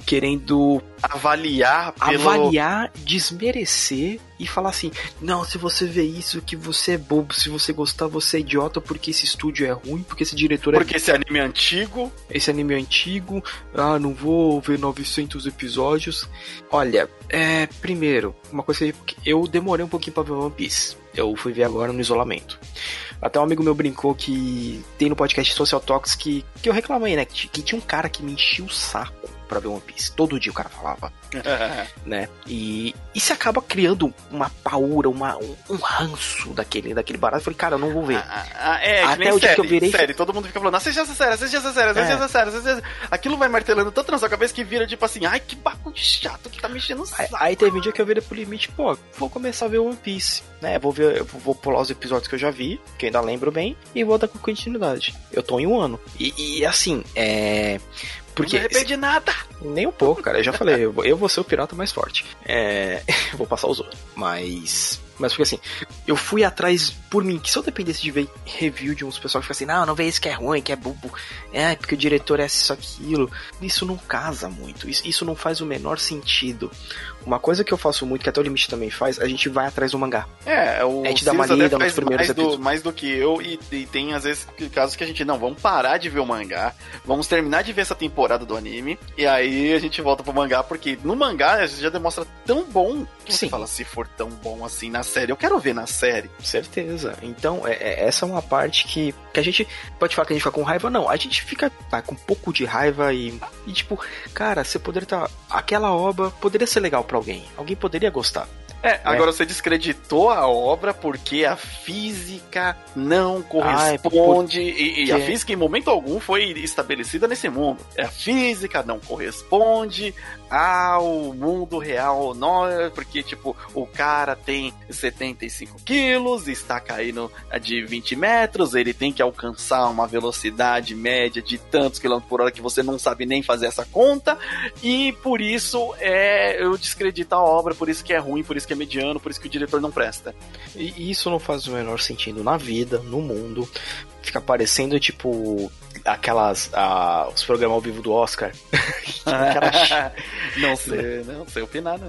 querendo avaliar, pelo... avaliar, desmerecer e falar assim: não, se você vê isso, que você é bobo, se você gostar, você é idiota porque esse estúdio é ruim, porque esse diretor porque é. Porque esse anime é antigo. Esse anime é antigo, ah, não vou ver 900 episódios. Olha, é. Primeiro, uma coisa que eu demorei um pouquinho pra ver One Piece. Eu fui ver agora no isolamento. Até um amigo meu brincou que tem no podcast Social Talks que, que eu reclamei, né? Que, que tinha um cara que me enchia o saco para ver One Piece. Todo dia o cara falava. né? E, e se acaba criando uma paura, uma, um, um ranço daquele, daquele barato. Eu falei, cara, eu não vou ver. Ah, ah, é, Até o dia série, que eu virei. Série, todo mundo fica falando, assiste essa série, assiste essa série, assiste é. essa série, assiste essa. Aquilo vai martelando tanto na sua cabeça que vira tipo assim, ai, que bagulho chato que tá mexendo no saco. Aí, aí teve um dia que eu virei pro limite, pô, vou começar a ver One Piece. Né? Vou ver, vou pular os episódios que eu já vi, que eu ainda lembro bem, e vou dar com continuidade. Eu tô em um ano. E, e assim, é. Porque, não nada. Nem um pouco, cara. Eu já falei, eu, eu vou ser o pirata mais forte. É, vou passar os outros. Mas mas porque assim, eu fui atrás por mim, que se eu dependesse de ver review de uns pessoal que fica assim, não, não vê esse que é ruim, que é bobo, é porque o diretor é isso, aquilo, isso não casa muito, isso, isso não faz o menor sentido. Uma coisa que eu faço muito, que até o Limite também faz, a gente vai atrás do mangá. É, o a gente dá uma lida nos primeiros mais episódios. Do, mais do que eu, e, e, tem às vezes casos que a gente, não, vamos parar de ver o mangá, vamos terminar de ver essa temporada do anime, e aí a gente volta pro mangá, porque no mangá a gente já demonstra tão bom que Sim. você fala, se for tão bom assim na série, eu quero ver na série. Certeza. Então, é, é, essa é uma parte que, que a gente pode falar que a gente fica com raiva, não, a gente fica tá, com um pouco de raiva e, e tipo, cara, você poderia estar. Tá, aquela obra poderia ser legal pra para alguém. Alguém poderia gostar. É, agora você descreditou a obra porque a física não corresponde. Ai, e, e, a física, em momento algum, foi estabelecida nesse mundo. A física não corresponde ao mundo real, não, porque, tipo, o cara tem 75 quilos, está caindo de 20 metros, ele tem que alcançar uma velocidade média de tantos quilômetros por hora que você não sabe nem fazer essa conta, e por isso é eu descredito a obra, por isso que é ruim, por isso que é mediano, por isso que o diretor não presta. E isso não faz o menor sentido na vida, no mundo. Fica parecendo tipo aquelas. Uh, os programas ao vivo do Oscar. não sei, não sei opinar, não.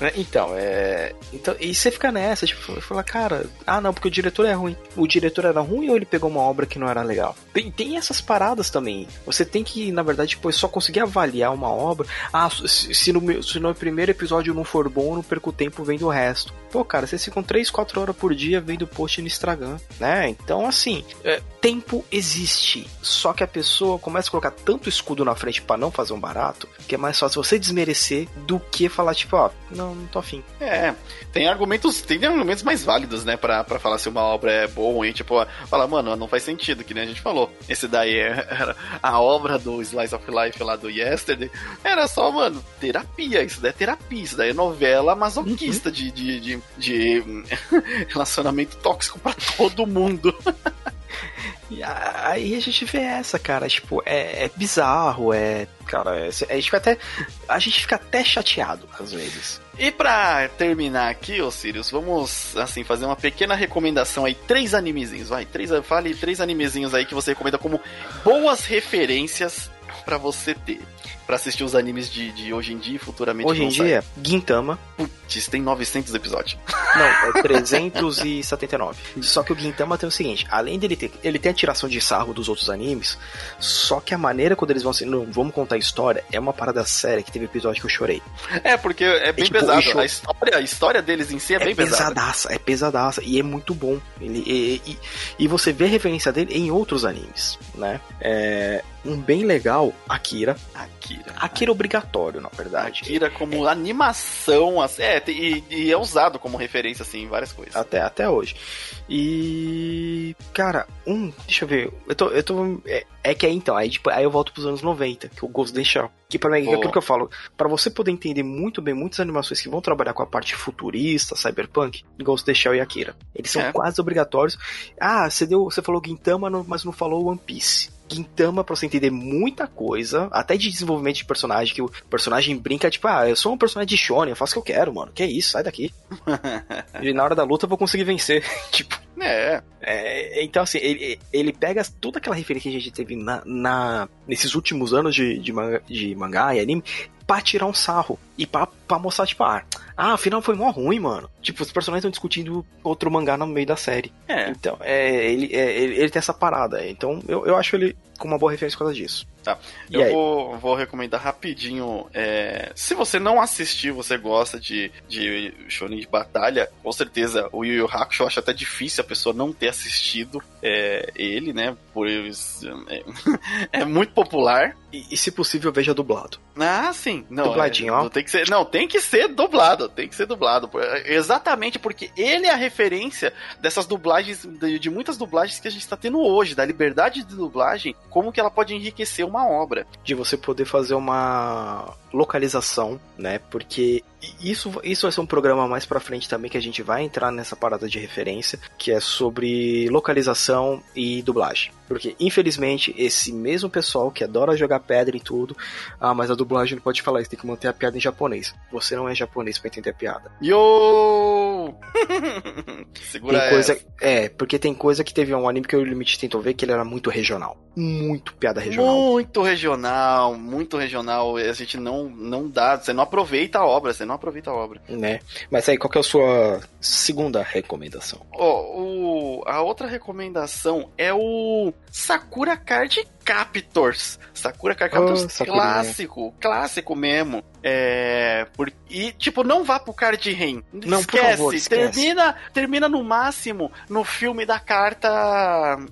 Né, então, é. Então, e você fica nessa, tipo, fala, cara, ah não, porque o diretor é ruim. O diretor era ruim ou ele pegou uma obra que não era legal? Tem, tem essas paradas também. Você tem que, na verdade, depois só conseguir avaliar uma obra. Ah, se, se, no, se no primeiro episódio não for bom, eu não perco tempo vendo o resto. Pô, cara, vocês ficam 3, 4 horas por dia vendo post no Instagram, né? Então, assim, é, tempo existe. Só que a pessoa começa a colocar tanto escudo na frente para não fazer um barato, que é mais fácil você desmerecer do que falar, tipo, ó, não, não tô afim. É, tem argumentos, tem argumentos mais válidos, né, pra, pra falar se uma obra é boa ou ruim. Tipo, falar, mano, não faz sentido, que nem a gente falou. Esse daí é, era a obra do Slice of Life lá do Yesterday. Era só, mano, terapia. Isso daí é terapia. Isso daí é novela masoquista uhum. de, de, de, de relacionamento tóxico para todo mundo. E aí a gente vê essa, cara, tipo, é, é bizarro, é. Cara, é, a gente fica até. A gente fica até chateado às vezes. E para terminar aqui, ô Sirius, vamos assim fazer uma pequena recomendação aí, três animezinhos, vai, três, fale três animezinhos aí que você recomenda como boas referências para você ter para assistir os animes de, de hoje em dia e futuramente. Hoje em dia, sair. Gintama. Putz, tem 900 episódios. Não, é 379. só que o Gintama tem o seguinte: além dele ter. Ele tem a tiração de sarro dos outros animes, só que a maneira quando eles vão assim, não, vamos contar a história, é uma parada séria que teve episódio que eu chorei. É, porque é bem é, tipo, pesado. Show... A, história, a história deles em si é, é bem pesadaça. É pesadaça, e é muito bom. Ele, e, e, e você vê a referência dele em outros animes, né? É, um bem legal, Akira. Akira. Akira obrigatório, na verdade. Akira como é. animação, assim, é, e, e, é usado como referência, assim, em várias coisas. Até, até hoje. E. Cara, um. Deixa eu ver. Eu tô. Eu tô é, é que aí então, aí, tipo, aí eu volto pros anos 90, que o Ghost in Shell. Que pra mim, é aquilo que eu falo, para você poder entender muito bem muitas animações que vão trabalhar com a parte futurista, cyberpunk, Ghost in Shell e Akira. Eles são é. quase obrigatórios. Ah, você deu. Você falou Gintama, mas não falou One Piece. Gintama pra você entender muita coisa, até de desenvolvimento de personagem, que o personagem brinca, tipo, ah, eu sou um personagem de Shonen, eu faço o que eu quero, mano. Que isso, sai daqui. e na hora da luta eu vou conseguir vencer. tipo. É. é. Então, assim, ele, ele pega toda aquela referência que a gente teve na, na nesses últimos anos de, de, manga, de mangá e anime pra tirar um sarro. E pra, pra mostrar, tipo, ah, ah, afinal foi mó ruim, mano. Tipo, os personagens estão discutindo outro mangá no meio da série. É. Então, é, ele, é, ele, ele tem essa parada. Então, eu, eu acho ele com uma boa referência por causa disso. Tá. E eu vou, vou recomendar rapidinho. É, se você não assistiu, você gosta de, de shonen de batalha, com certeza o Yu Yu Hakusho eu acho até difícil a pessoa não ter assistido é, ele, né? Por é, é muito popular. E, e, se possível, veja dublado. Ah, sim. Não, Dubladinho, é, ó. Tem que ser, não, tem que ser dublado. Tem que ser dublado. Exatamente porque ele é a referência dessas dublagens, de, de muitas dublagens que a gente está tendo hoje, da liberdade de dublagem, como que ela pode enriquecer uma obra. De você poder fazer uma localização, né? Porque isso, isso vai ser um programa mais pra frente também que a gente vai entrar nessa parada de referência, que é sobre localização e dublagem. Porque, infelizmente, esse mesmo pessoal que adora jogar pedra e tudo, ah, mas a dublagem não pode falar isso, tem que manter a piada em japonês. Você não é japonês para entender a piada. Yo! Segura tem coisa, essa. É, porque tem coisa que teve um anime que o Limite tentou ver que ele era muito regional. Muito piada regional. Muito regional, muito regional. A gente não, não dá, você não aproveita a obra, você não aproveita a obra. Né? Mas aí, qual que é a sua segunda recomendação? Oh, o, a outra recomendação é o Sakura Card Captors. Sakura Card Captors oh, clássico, clássico mesmo. É, por, e, tipo, não vá pro card Ren. Não, esquece, favor, esquece. Termina, termina no máximo no filme da carta.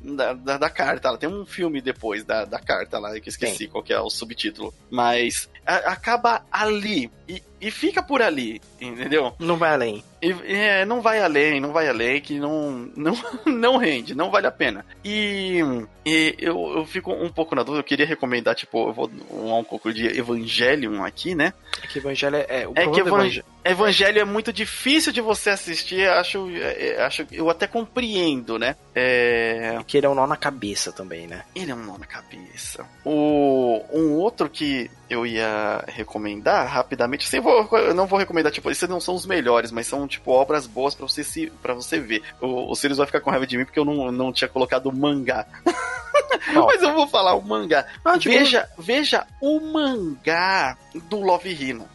Da, da, da carta. Ela tem um filme depois da, da carta lá, que eu esqueci Sim. qual que é o subtítulo. Mas acaba ali. E, e fica por ali, entendeu? Não vai além. E, é, não vai além, não vai além, que não, não, não rende, não vale a pena. E, e eu, eu fico um pouco na dúvida, eu queria recomendar, tipo, eu vou um pouco de Evangelion aqui, né? É que Evangelho é. é o é que Evangelho... Evangelho é muito difícil de você assistir, acho, é, é, acho eu até compreendo, né? É... Que ele é um nó na cabeça também, né? Ele é um nó na cabeça. O, um outro que eu ia recomendar rapidamente, assim, eu, vou, eu não vou recomendar, tipo, esses não são os melhores, mas são, tipo, obras boas para você se para você ver. O, o Sirius vai ficar com raiva de mim porque eu não, não tinha colocado o mangá. Mas eu vou falar o mangá. Ah, veja, veja o mangá do Love Hina.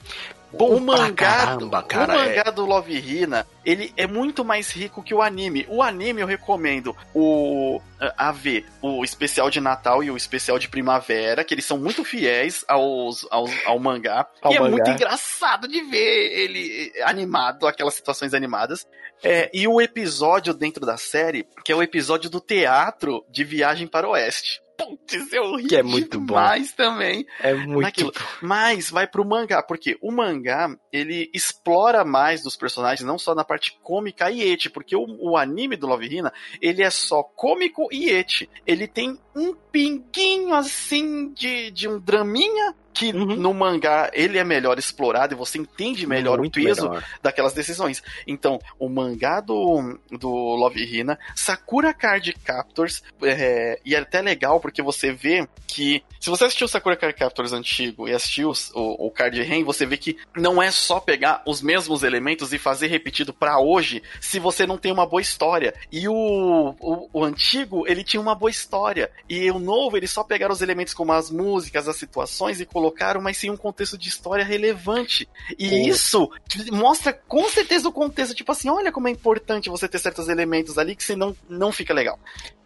Bom, o mangá, caramba, cara, o mangá é... do Love Hina, ele é muito mais rico que o anime. O anime eu recomendo o a ver o especial de Natal e o especial de primavera, que eles são muito fiéis aos, aos ao mangá. Ao e é mangá. é muito engraçado de ver ele animado, aquelas situações animadas. É, e o episódio dentro da série, que é o episódio do teatro de Viagem para o Oeste. Putz, eu ri que é muito demais bom. também. É muito naquilo. Mas vai pro mangá, porque o mangá, ele explora mais dos personagens, não só na parte cômica e ete, porque o, o anime do Love Hina, ele é só cômico e ete. Ele tem um pinguinho assim de, de um draminha que uhum. no mangá ele é melhor explorado e você entende melhor Muito o peso melhor. daquelas decisões. Então, o mangá do, do Love Hina, Sakura Card Captors, é, e é até legal porque você vê que, se você assistiu o Sakura Card Captors antigo e assistiu o, o Card Rain, você vê que não é só pegar os mesmos elementos e fazer repetido para hoje, se você não tem uma boa história. E o, o, o antigo, ele tinha uma boa história. E o novo, ele só pegaram os elementos como as músicas, as situações e colocou colocaram, mas sim um contexto de história relevante. E isso mostra com certeza o contexto, tipo assim, olha como é importante você ter certos elementos ali que senão não fica legal.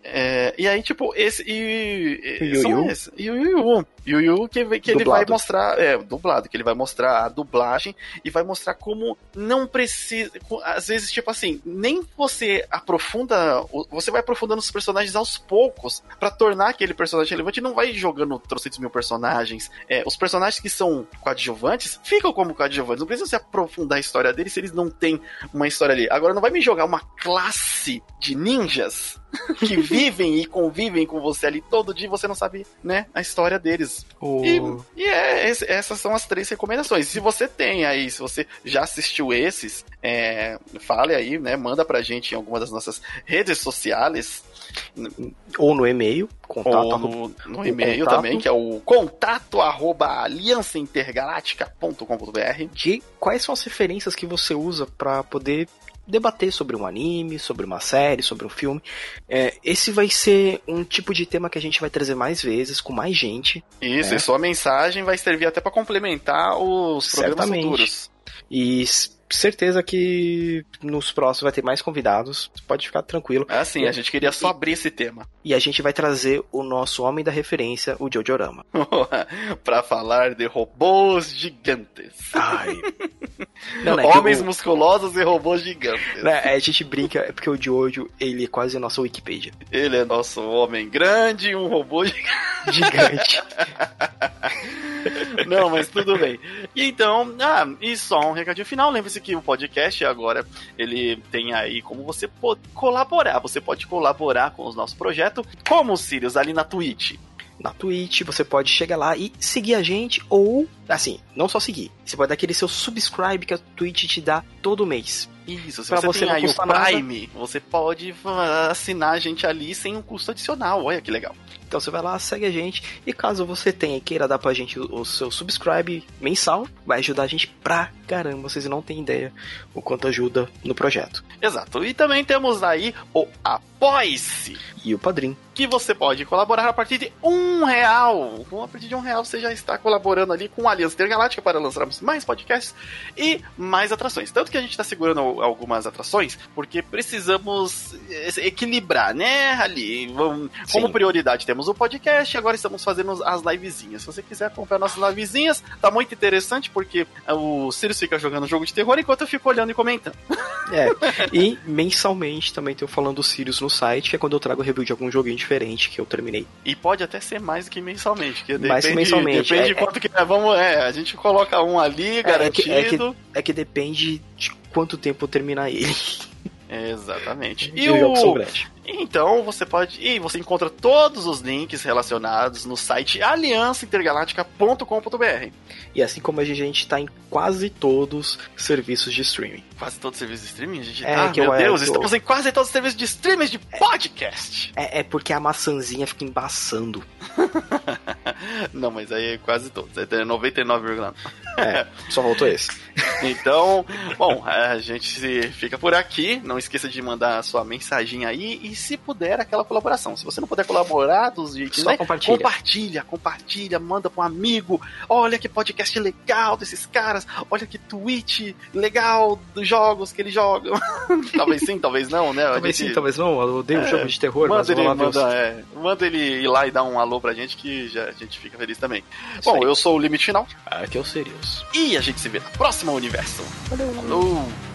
É, e aí, tipo, esse. E, e, Yu Yu? E o Yu Yu. Que, que ele vai mostrar. É, dublado, que ele vai mostrar a dublagem e vai mostrar como não precisa. Às vezes, tipo assim, nem você aprofunda. Você vai aprofundando os personagens aos poucos para tornar aquele personagem relevante e não vai jogando trocentos mil personagens. É, os personagens que são coadjuvantes ficam como coadjuvantes. Não precisa se aprofundar a história deles se eles não têm uma história ali. Agora, não vai me jogar uma classe de ninjas que vivem e convivem com você ali todo dia, você não sabe, né, a história deles. Oh. E, e é, essas são as três recomendações. Se você tem aí, se você já assistiu esses, é, fale aí, né, manda pra gente em alguma das nossas redes sociais. Ou no e-mail, contato. Ou no, no e-mail contato. também, que é o contato arroba aliançaintergaláctica.com.br. De quais são as referências que você usa para poder debater sobre um anime, sobre uma série, sobre um filme. É, esse vai ser um tipo de tema que a gente vai trazer mais vezes, com mais gente. Isso, né? e sua mensagem vai servir até para complementar os programas Certamente. futuros. E certeza que nos próximos vai ter mais convidados. Pode ficar tranquilo. É assim, a gente queria só abrir esse tema. E a gente vai trazer o nosso homem da referência, o Jojo-Rama. para falar de robôs gigantes. Ai. Não, não, é Homens musculosos e robôs gigantes. Não, é, a gente brinca, é porque o Jojo, ele é quase a nossa Wikipedia. Ele é nosso homem grande e um robô gigante. gigante. Não, mas tudo bem. E então, ah, e só um recadinho final. Lembre-se que o podcast agora ele tem aí como você pode colaborar. Você pode colaborar com o nosso projeto, como o Sirius ali na Twitch na Twitch, você pode chegar lá e seguir a gente, ou, assim, não só seguir, você pode dar aquele seu subscribe que a Twitch te dá todo mês. Isso, se pra você, você tem aí o Prime, nada. você pode assinar a gente ali sem um custo adicional, olha que legal. Então você vai lá, segue a gente. E caso você tenha queira dar pra gente o, seu subscribe mensal, vai ajudar a gente pra caramba. Vocês não têm ideia o quanto ajuda no projeto. Exato. E também temos aí o Apoie-se. E o Padrim. Que você pode colaborar a partir de um real. A partir de um real você já está colaborando ali com a Aliança Intergaláctica para lançarmos mais podcasts e mais atrações. Tanto que a gente está segurando algumas atrações porque precisamos equilibrar, né? Ali, vamos, como prioridade temos o podcast agora estamos fazendo as livezinhas. Se você quiser acompanhar nossas livezinhas, tá muito interessante porque o Sirius fica jogando jogo de terror enquanto eu fico olhando e comentando. É, e mensalmente também tô falando do Sirius no site, que é quando eu trago review de algum joguinho diferente que eu terminei. E pode até ser mais do que mensalmente, que mais depende, mensalmente. Depende é, de quanto é, que. É, vamos, é, a gente coloca um ali, garantido. É que, é que, é que depende de quanto tempo eu terminar ele. Exatamente. E o... Então você pode. E você encontra todos os links relacionados no site aliançaintergaláctica.com.br. E assim como a gente está em quase todos os serviços de streaming. Quase todos os serviços de streaming? A gente é, tá, meu Deus, estamos em quase todos os serviços de streaming de podcast. É, é porque a maçãzinha fica embaçando. Não, mas aí é quase todos. É 99,9. É, só voltou esse. Então, bom, a gente fica por aqui. Não esqueça de mandar a sua mensagem aí e se puder, aquela colaboração. Se você não puder colaborar dos jeitos, né? compartilha. compartilha, compartilha, manda para um amigo. Olha que podcast legal desses caras. Olha que tweet legal dos jogos que eles jogam. talvez sim, talvez não, né? Talvez gente... sim, talvez não. Eu odeio é, jogo de terror, manda mas ele, manda, é, manda ele ir lá e dar um alô pra gente que já, a gente fica feliz também. Isso Bom, aí. eu sou o Limite Final. Aqui é o Sirius. E a gente se vê na próxima universo. Valeu. Falou.